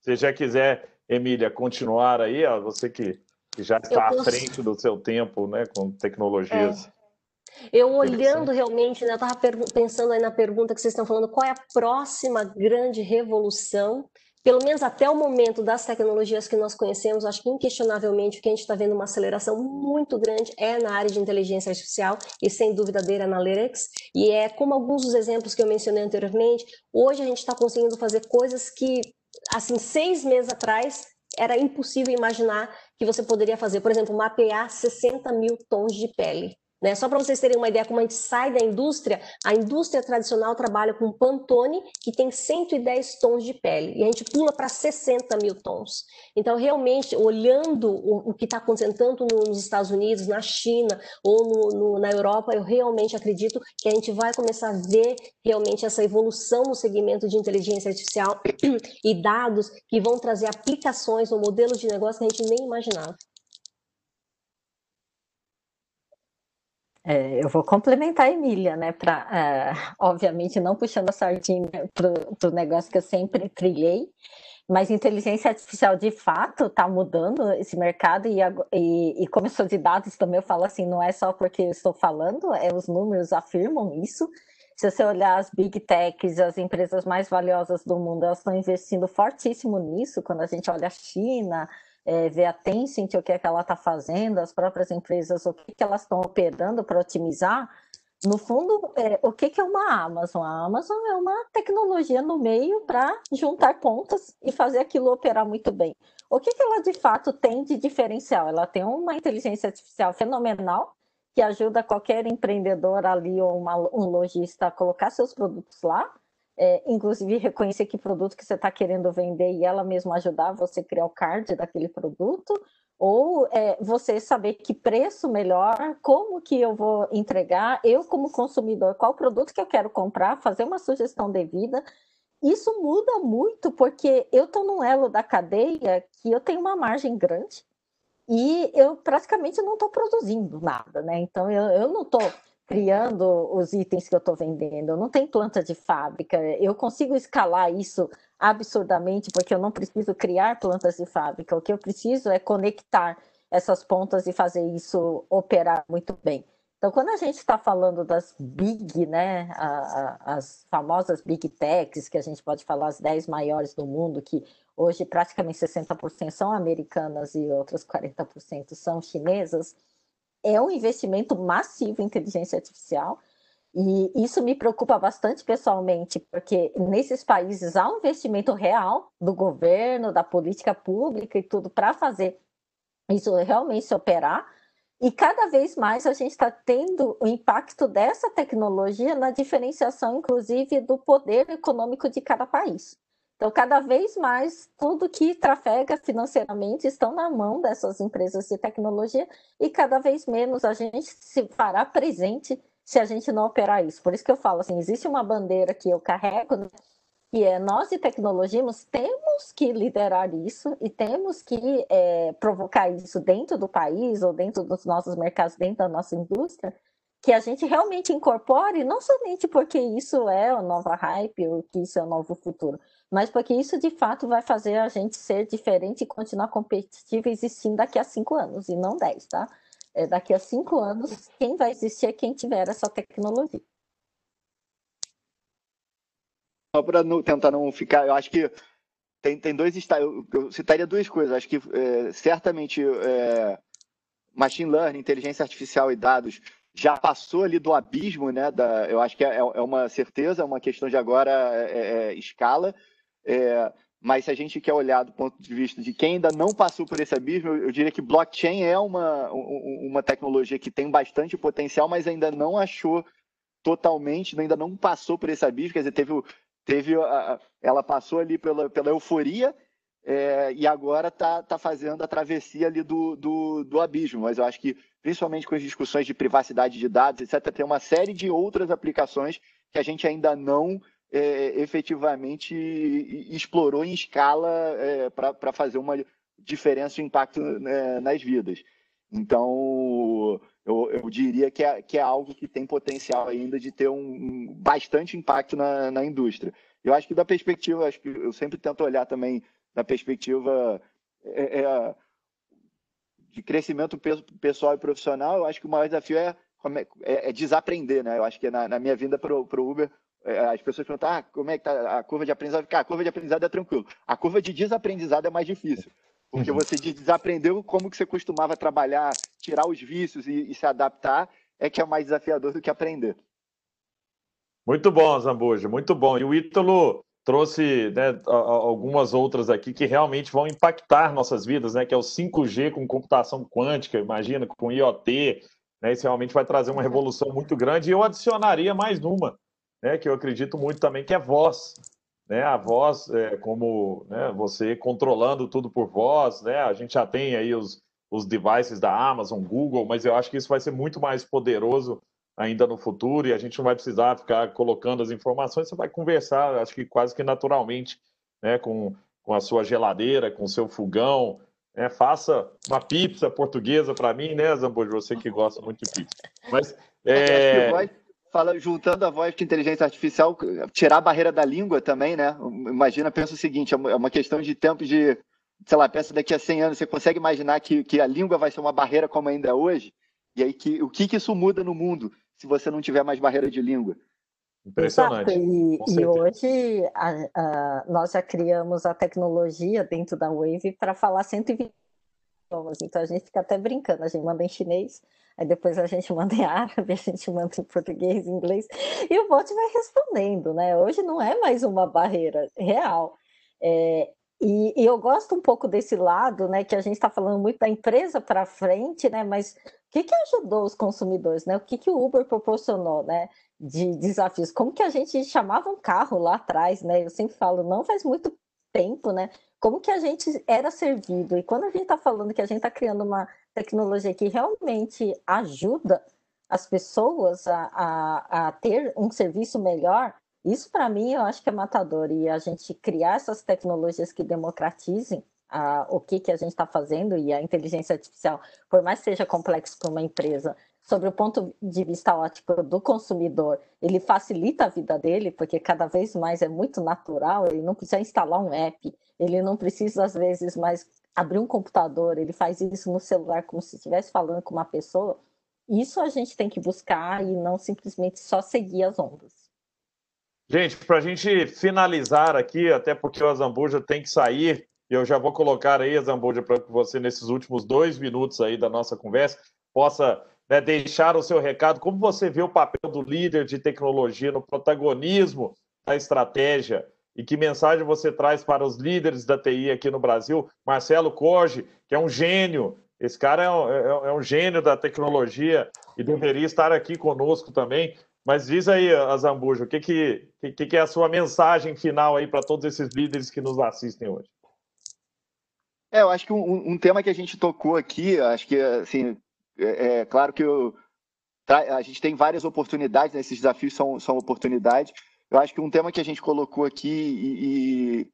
Se já quiser, Emília, continuar aí, ó, você que que já está à frente do seu tempo, né, com tecnologias. É. Eu olhando realmente, né, eu estava pensando aí na pergunta que vocês estão falando, qual é a próxima grande revolução? Pelo menos até o momento das tecnologias que nós conhecemos, acho que inquestionavelmente o que a gente está vendo uma aceleração muito grande é na área de inteligência artificial e sem dúvida data analytics. E é como alguns dos exemplos que eu mencionei anteriormente, hoje a gente está conseguindo fazer coisas que, assim, seis meses atrás era impossível imaginar que você poderia fazer, por exemplo, mapear 60 mil tons de pele. Né? Só para vocês terem uma ideia como a gente sai da indústria, a indústria tradicional trabalha com Pantone, que tem 110 tons de pele, e a gente pula para 60 mil tons. Então, realmente, olhando o, o que está acontecendo tanto nos Estados Unidos, na China ou no, no, na Europa, eu realmente acredito que a gente vai começar a ver realmente essa evolução no segmento de inteligência artificial e dados que vão trazer aplicações ou modelos de negócio que a gente nem imaginava. É, eu vou complementar a Emília, né? Pra, é, obviamente, não puxando a sardinha para o negócio que eu sempre trilhei, mas inteligência artificial de fato está mudando esse mercado e, e, e sou de dados também eu falo assim, não é só porque eu estou falando, é os números afirmam isso. Se você olhar as big techs, as empresas mais valiosas do mundo, elas estão investindo fortíssimo nisso. Quando a gente olha a China, é, ver a Tencent, o que é que ela está fazendo, as próprias empresas, o que, que elas estão operando para otimizar. No fundo, é, o que, que é uma Amazon? A Amazon é uma tecnologia no meio para juntar pontas e fazer aquilo operar muito bem. O que, que ela de fato tem de diferencial? Ela tem uma inteligência artificial fenomenal que ajuda qualquer empreendedor ali ou uma, um lojista a colocar seus produtos lá é, inclusive reconhecer que produto que você está querendo vender e ela mesma ajudar você a criar o card daquele produto, ou é, você saber que preço melhor, como que eu vou entregar, eu como consumidor, qual produto que eu quero comprar, fazer uma sugestão devida. Isso muda muito porque eu estou num elo da cadeia que eu tenho uma margem grande e eu praticamente não estou produzindo nada, né? Então eu, eu não estou criando os itens que eu estou vendendo, não tem planta de fábrica, eu consigo escalar isso absurdamente porque eu não preciso criar plantas de fábrica, o que eu preciso é conectar essas pontas e fazer isso operar muito bem. Então, quando a gente está falando das big, né, as famosas big techs, que a gente pode falar as 10 maiores do mundo, que hoje praticamente 60% são americanas e outras 40% são chinesas, é um investimento massivo em inteligência artificial. E isso me preocupa bastante pessoalmente, porque nesses países há um investimento real do governo, da política pública e tudo para fazer isso realmente se operar. E cada vez mais a gente está tendo o impacto dessa tecnologia na diferenciação, inclusive, do poder econômico de cada país. Então, cada vez mais, tudo que trafega financeiramente estão na mão dessas empresas de tecnologia e cada vez menos a gente se fará presente se a gente não operar isso. Por isso que eu falo assim, existe uma bandeira que eu carrego, né, que é nós de tecnologia temos que liderar isso e temos que é, provocar isso dentro do país ou dentro dos nossos mercados, dentro da nossa indústria, que a gente realmente incorpore, não somente porque isso é o nova hype ou que isso é o novo futuro, mas porque isso de fato vai fazer a gente ser diferente e continuar competitivo existindo daqui a cinco anos, e não dez, tá? É, daqui a cinco anos, quem vai existir é quem tiver essa tecnologia. Só para tentar não ficar, eu acho que tem, tem dois eu, eu citaria duas coisas. Acho que é, certamente é, machine learning, inteligência artificial e dados já passou ali do abismo, né? Da, eu acho que é, é uma certeza, é uma questão de agora é, é, é escala. É, mas se a gente quer olhar do ponto de vista de quem ainda não passou por esse abismo, eu, eu diria que blockchain é uma, uma tecnologia que tem bastante potencial, mas ainda não achou totalmente, ainda não passou por esse abismo, quer dizer, teve, teve a, ela passou ali pela, pela euforia é, e agora está tá fazendo a travessia ali do, do, do, abismo. Mas eu acho que, principalmente com as discussões de privacidade de dados, etc., tem uma série de outras aplicações que a gente ainda não é, efetivamente explorou em escala é, para fazer uma diferença de impacto né, nas vidas. Então, eu, eu diria que é, que é, algo que tem potencial ainda de ter um, um bastante impacto na, na, indústria. Eu acho que da perspectiva, acho que eu sempre tento olhar também da perspectiva é, é, de crescimento pessoal e profissional, eu acho que o maior desafio é, é, é desaprender, né? Eu acho que na, na minha vinda para o Uber, é, as pessoas perguntam, ah, como é que tá a curva de aprendizado? Cara, a curva de aprendizado é tranquilo. A curva de desaprendizado é mais difícil. Porque uhum. você desaprendeu como que você costumava trabalhar, tirar os vícios e, e, se adaptar, é que é mais desafiador do que aprender. Muito bom, Zambuja, muito bom. E o Ítalo trouxe né, algumas outras aqui que realmente vão impactar nossas vidas, né? Que é o 5G com computação quântica, imagina, com IoT, Né? Isso realmente vai trazer uma revolução muito grande. E eu adicionaria mais uma, né, que eu acredito muito também, que é voz. Né? A voz, é, como né, você controlando tudo por voz, né? a gente já tem aí os, os devices da Amazon, Google, mas eu acho que isso vai ser muito mais poderoso ainda no futuro e a gente não vai precisar ficar colocando as informações, você vai conversar, acho que quase que naturalmente, né, com, com a sua geladeira, com o seu fogão, né, faça uma pizza portuguesa para mim, né, Zambujo, você que gosta muito de pizza. Mas, é... fala, juntando a voz de inteligência artificial, tirar a barreira da língua também, né? Imagina, pensa o seguinte, é uma é questão de tempo de, sei lá, pensa daqui a 100 anos, você consegue imaginar que, que a língua vai ser uma barreira como ainda é hoje? E aí, que, o que, que isso muda no mundo? se você não tiver mais barreira de língua. Impressionante. E, e, hoje a, a, nós já criamos a tecnologia dentro da Wave para falar 120 idiomas. Então a gente fica até brincando, a gente manda em chinês, aí depois a gente manda em árabe, a gente manda em português, inglês, e o bot vai respondendo, né? Hoje não é mais uma barreira real. É, e, e, eu gosto um pouco desse lado, né, que a gente está falando muito da empresa para frente, né, mas que, que ajudou os consumidores, né? O que, que o Uber proporcionou, né? De desafios. Como que a gente chamava um carro lá atrás, né? Eu sempre falo, não faz muito tempo, né? Como que a gente era servido. E quando a gente está falando que a gente está criando uma tecnologia que realmente ajuda as pessoas a, a, a ter um serviço melhor, isso para mim eu acho que é matador. E a gente criar essas tecnologias que democratizem a, o que, que a gente está fazendo e a inteligência artificial, por mais que seja complexo para uma empresa, sobre o ponto de vista ótico do consumidor, ele facilita a vida dele, porque cada vez mais é muito natural, ele não precisa instalar um app, ele não precisa, às vezes, mais abrir um computador, ele faz isso no celular como se estivesse falando com uma pessoa. Isso a gente tem que buscar e não simplesmente só seguir as ondas. Gente, para a gente finalizar aqui, até porque o Azambuja tem que sair, e eu já vou colocar aí, Zambuja, para que você, nesses últimos dois minutos aí da nossa conversa, possa né, deixar o seu recado. Como você vê o papel do líder de tecnologia no protagonismo da estratégia? E que mensagem você traz para os líderes da TI aqui no Brasil? Marcelo Corge, que é um gênio, esse cara é um, é, é um gênio da tecnologia e deveria estar aqui conosco também. Mas diz aí, Azambuja, o que, que, que, que é a sua mensagem final aí para todos esses líderes que nos assistem hoje? É, eu acho que um, um, tema que a gente tocou aqui, acho que assim, é, é claro que eu, a gente tem várias oportunidades, né? esses desafios são, são oportunidades. Eu acho que um tema que a gente colocou aqui e,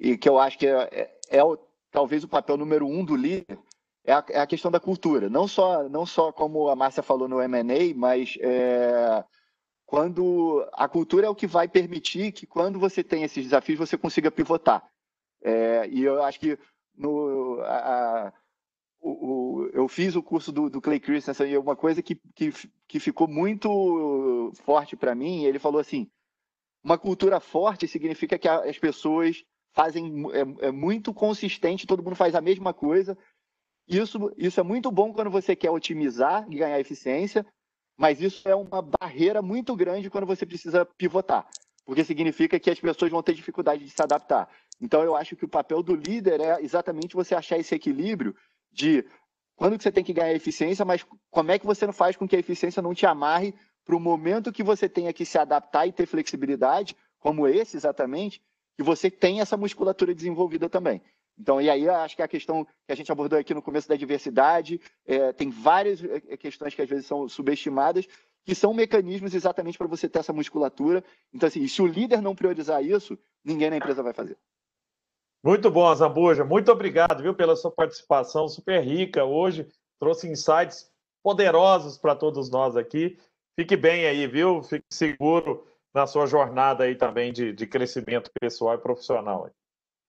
e, e que eu acho que é, é, é o, talvez o papel número um do líder é a, é a, questão da cultura. Não só, não só como a Márcia falou no M&A, mas é, quando a cultura é o que vai permitir que quando você tem esses desafios você consiga pivotar. É, e eu acho que no, a, o, o, eu fiz o curso do, do Clay Christensen e uma coisa que, que, que ficou muito forte para mim, ele falou assim, uma cultura forte significa que as pessoas fazem é, é, muito consistente, todo mundo faz a mesma coisa. Isso, isso é muito bom quando você quer otimizar e ganhar eficiência, mas isso é uma barreira muito grande quando você precisa pivotar, porque significa que as pessoas vão ter dificuldade de se adaptar. Então, eu acho que o papel do líder é exatamente você achar esse equilíbrio de quando que você tem que ganhar eficiência, mas como é que você não faz com que a eficiência não te amarre para o momento que você tenha que se adaptar e ter flexibilidade, como esse exatamente, e você tem essa musculatura desenvolvida também. Então, e aí acho que a questão que a gente abordou aqui no começo da diversidade, é, tem várias é, questões que às vezes são subestimadas, que são mecanismos exatamente para você ter essa musculatura. Então, assim, se o líder não priorizar isso, ninguém na empresa vai fazer. Muito bom, Zambuja. Muito obrigado, viu, pela sua participação super rica hoje. Trouxe insights poderosos para todos nós aqui. Fique bem aí, viu? Fique seguro na sua jornada aí também de, de crescimento pessoal e profissional.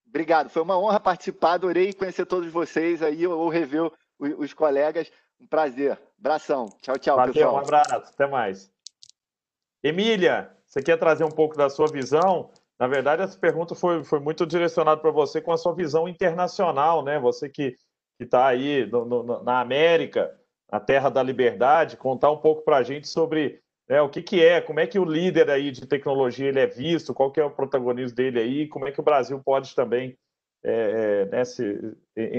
Obrigado, foi uma honra participar, adorei conhecer todos vocês aí, ou rever os, os colegas. Um prazer. Abração. Tchau, tchau, Valeu, pessoal. Um abraço, até mais. Emília, você quer trazer um pouco da sua visão na verdade, essa pergunta foi, foi muito direcionada para você com a sua visão internacional, né? Você que está aí no, no, na América, na terra da liberdade, contar um pouco para a gente sobre né, o que, que é, como é que o líder aí de tecnologia ele é visto, qual que é o protagonismo dele aí, como é que o Brasil pode também é, é, né,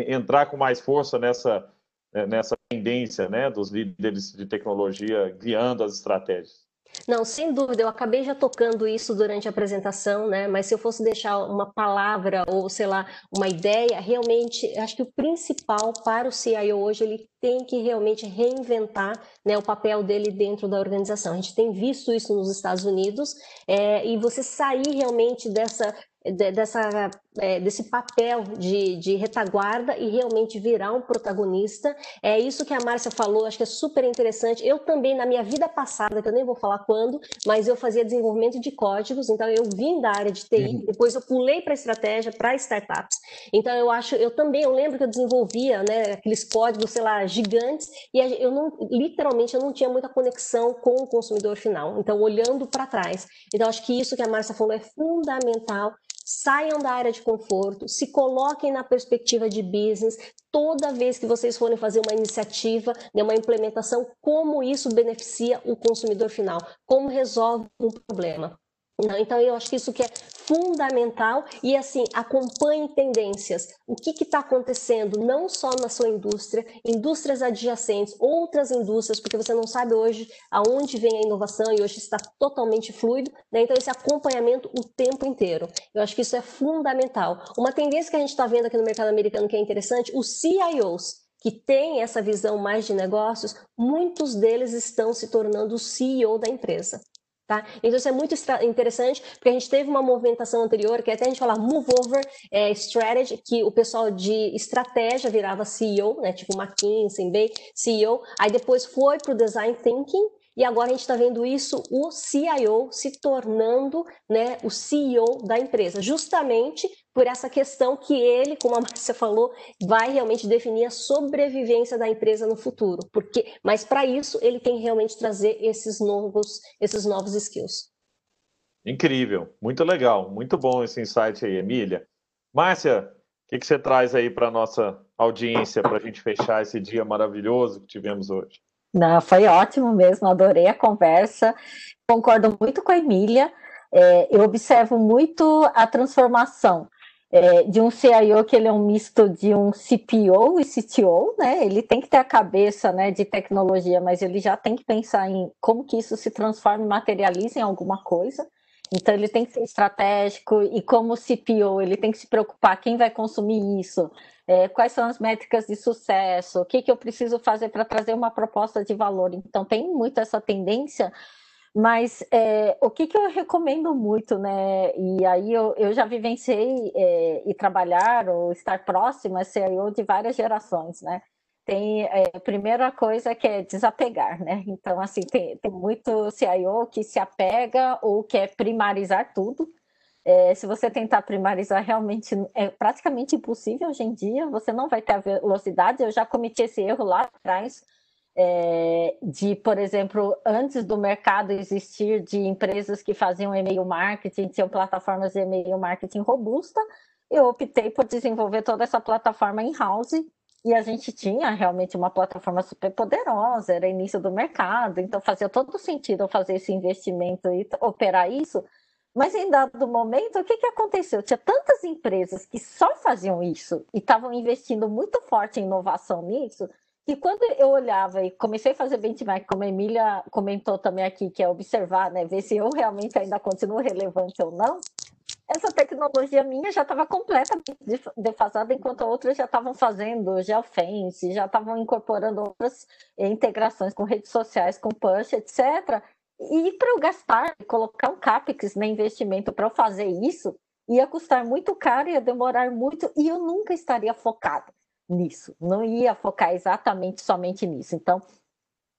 entrar com mais força nessa, né, nessa tendência né, dos líderes de tecnologia guiando as estratégias? Não, sem dúvida, eu acabei já tocando isso durante a apresentação, né? Mas se eu fosse deixar uma palavra ou, sei lá, uma ideia, realmente, acho que o principal para o CIO hoje, ele tem que realmente reinventar né, o papel dele dentro da organização. A gente tem visto isso nos Estados Unidos, é, e você sair realmente dessa dessa, é, desse papel de, de, retaguarda e realmente virar um protagonista. É isso que a Márcia falou, acho que é super interessante. Eu também, na minha vida passada, que eu nem vou falar quando, mas eu fazia desenvolvimento de códigos, então eu vim da área de TI, uhum. depois eu pulei para estratégia, para startups. Então eu acho, eu também, eu lembro que eu desenvolvia né, aqueles códigos, sei lá, gigantes, e eu não, literalmente, eu não tinha muita conexão com o consumidor final. Então, olhando para trás. Então, acho que isso que a Márcia falou é fundamental saiam da área de conforto, se coloquem na perspectiva de business, toda vez que vocês forem fazer uma iniciativa, né, uma implementação, como isso beneficia o consumidor final, como resolve um problema. Então, eu acho que isso que é fundamental e, assim, acompanhe tendências. O que está acontecendo não só na sua indústria, indústrias adjacentes, outras indústrias, porque você não sabe hoje aonde vem a inovação e hoje está totalmente fluido. Né? Então, esse acompanhamento o tempo inteiro. Eu acho que isso é fundamental. Uma tendência que a gente está vendo aqui no mercado americano que é interessante, os CIOs, que têm essa visão mais de negócios, muitos deles estão se tornando o CEO da empresa. Tá? Então isso é muito interessante, porque a gente teve uma movimentação anterior, que é até a gente falar move over é, strategy, que o pessoal de estratégia virava CEO, né? tipo McKinsey, Bay, CEO, aí depois foi para o design thinking, e agora a gente está vendo isso, o CIO se tornando né, o CEO da empresa, justamente por essa questão que ele, como a Márcia falou, vai realmente definir a sobrevivência da empresa no futuro. Porque, mas para isso ele tem que realmente trazer esses novos, esses novos skills. Incrível, muito legal, muito bom esse insight aí, Emília. Márcia, o que, que você traz aí para a nossa audiência para a gente fechar esse dia maravilhoso que tivemos hoje? Não, foi ótimo mesmo, adorei a conversa. Concordo muito com a Emília. É, eu observo muito a transformação é, de um CIO que ele é um misto de um CPO e CTO, né? Ele tem que ter a cabeça né, de tecnologia, mas ele já tem que pensar em como que isso se transforma e materializa em alguma coisa. Então ele tem que ser estratégico e como CPO ele tem que se preocupar quem vai consumir isso, é, quais são as métricas de sucesso, o que, que eu preciso fazer para trazer uma proposta de valor. Então, tem muito essa tendência, mas é, o que, que eu recomendo muito, né? E aí eu, eu já vivenciei é, e trabalhar ou estar próximo a CIO de várias gerações, né? Tem é, a primeira coisa que é desapegar, né? Então, assim, tem, tem muito CIO que se apega ou quer primarizar tudo, é, se você tentar primarizar, realmente é praticamente impossível hoje em dia. Você não vai ter a velocidade. Eu já cometi esse erro lá atrás, é, de, por exemplo, antes do mercado existir de empresas que faziam e-mail marketing, tinham plataformas de e-mail marketing robusta, eu optei por desenvolver toda essa plataforma in-house e a gente tinha realmente uma plataforma super poderosa, era início do mercado, então fazia todo sentido eu fazer esse investimento e operar isso mas em dado momento, o que, que aconteceu? Tinha tantas empresas que só faziam isso e estavam investindo muito forte em inovação nisso, que quando eu olhava e comecei a fazer benchmark, como a Emília comentou também aqui, que é observar, né, ver se eu realmente ainda continuo relevante ou não, essa tecnologia minha já estava completamente defasada, enquanto outras já estavam fazendo geofence, já estavam incorporando outras integrações com redes sociais, com push, etc. E para eu gastar, colocar um CAPEX no investimento para eu fazer isso, ia custar muito caro, ia demorar muito, e eu nunca estaria focada nisso, não ia focar exatamente somente nisso. Então,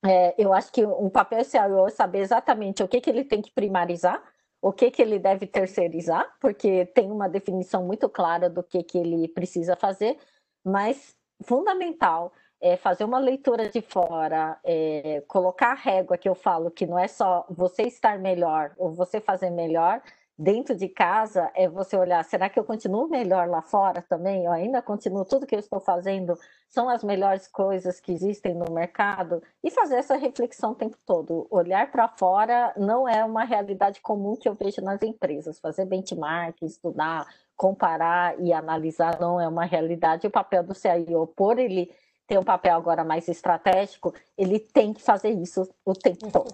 é, eu acho que um papel é saber exatamente o que, que ele tem que primarizar, o que, que ele deve terceirizar, porque tem uma definição muito clara do que, que ele precisa fazer, mas fundamental é, fazer uma leitura de fora, é, colocar a régua que eu falo, que não é só você estar melhor ou você fazer melhor dentro de casa, é você olhar, será que eu continuo melhor lá fora também? Eu ainda continuo, tudo que eu estou fazendo são as melhores coisas que existem no mercado? E fazer essa reflexão o tempo todo. Olhar para fora não é uma realidade comum que eu vejo nas empresas. Fazer benchmark, estudar, comparar e analisar não é uma realidade. O papel do CIO, por ele tem um papel agora mais estratégico, ele tem que fazer isso o tempo todo.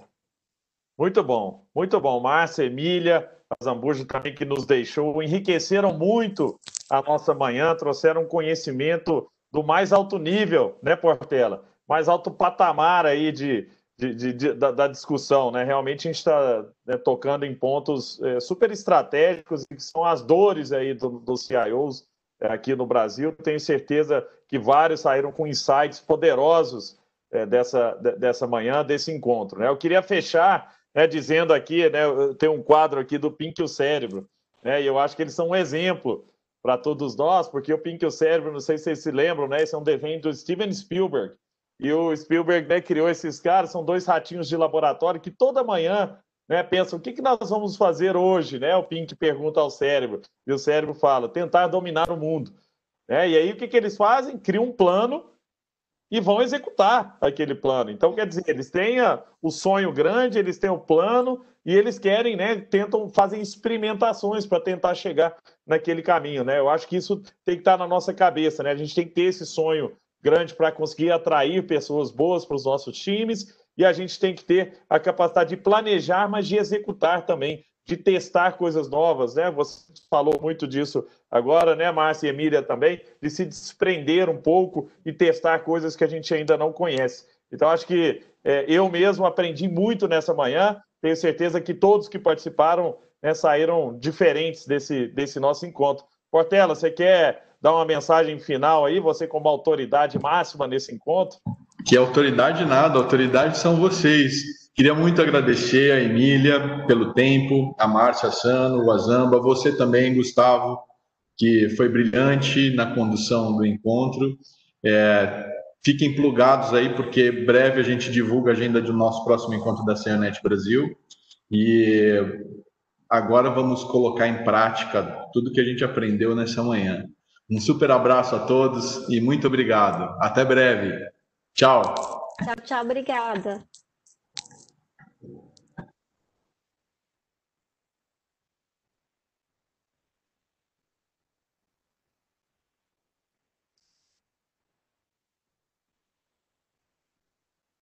Muito bom, muito bom. Márcia, Emília, Zambuja também que nos deixou, enriqueceram muito a nossa manhã, trouxeram conhecimento do mais alto nível, né, Portela? Mais alto patamar aí de, de, de, de da, da, discussão, né? Realmente a gente está né, tocando em pontos é, super estratégicos que são as dores aí do, dos CIOs é, aqui no Brasil. Tenho certeza que vários saíram com insights poderosos é, dessa, dessa manhã, desse encontro. Né? Eu queria fechar né, dizendo aqui, né, tem um quadro aqui do Pink e o Cérebro, né, e eu acho que eles são um exemplo para todos nós, porque o Pink e o Cérebro, não sei se vocês se lembram, né, esse é um desenho do Steven Spielberg, e o Spielberg né, criou esses caras, são dois ratinhos de laboratório que toda manhã né, pensam o que, que nós vamos fazer hoje, né? O Pink pergunta ao cérebro, e o cérebro fala, tentar dominar o mundo. Né? E aí o que, que eles fazem? Criam um plano e vão executar aquele plano. Então, quer dizer, eles têm o sonho grande, eles têm o plano e eles querem, né, tentam fazer experimentações para tentar chegar naquele caminho, né? Eu acho que isso tem que estar na nossa cabeça, né? A gente tem que ter esse sonho grande para conseguir atrair pessoas boas para os nossos times e a gente tem que ter a capacidade de planejar, mas de executar também, de testar coisas novas, né? Você falou muito disso agora, né, Márcia e Emília também, de se desprender um pouco e testar coisas que a gente ainda não conhece. Então, acho que é, eu mesmo aprendi muito nessa manhã, tenho certeza que todos que participaram né, saíram diferentes desse, desse nosso encontro. Portela, você quer dar uma mensagem final aí, você como autoridade máxima nesse encontro? Que autoridade nada, autoridade são vocês. Queria muito agradecer a Emília pelo tempo, a Márcia Sano, o Azamba, você também, Gustavo, que foi brilhante na condução do encontro. É, fiquem plugados aí, porque breve a gente divulga a agenda do nosso próximo encontro da Ceanet Brasil. E agora vamos colocar em prática tudo que a gente aprendeu nessa manhã. Um super abraço a todos e muito obrigado. Até breve. Tchau. Tchau, tchau. Obrigada.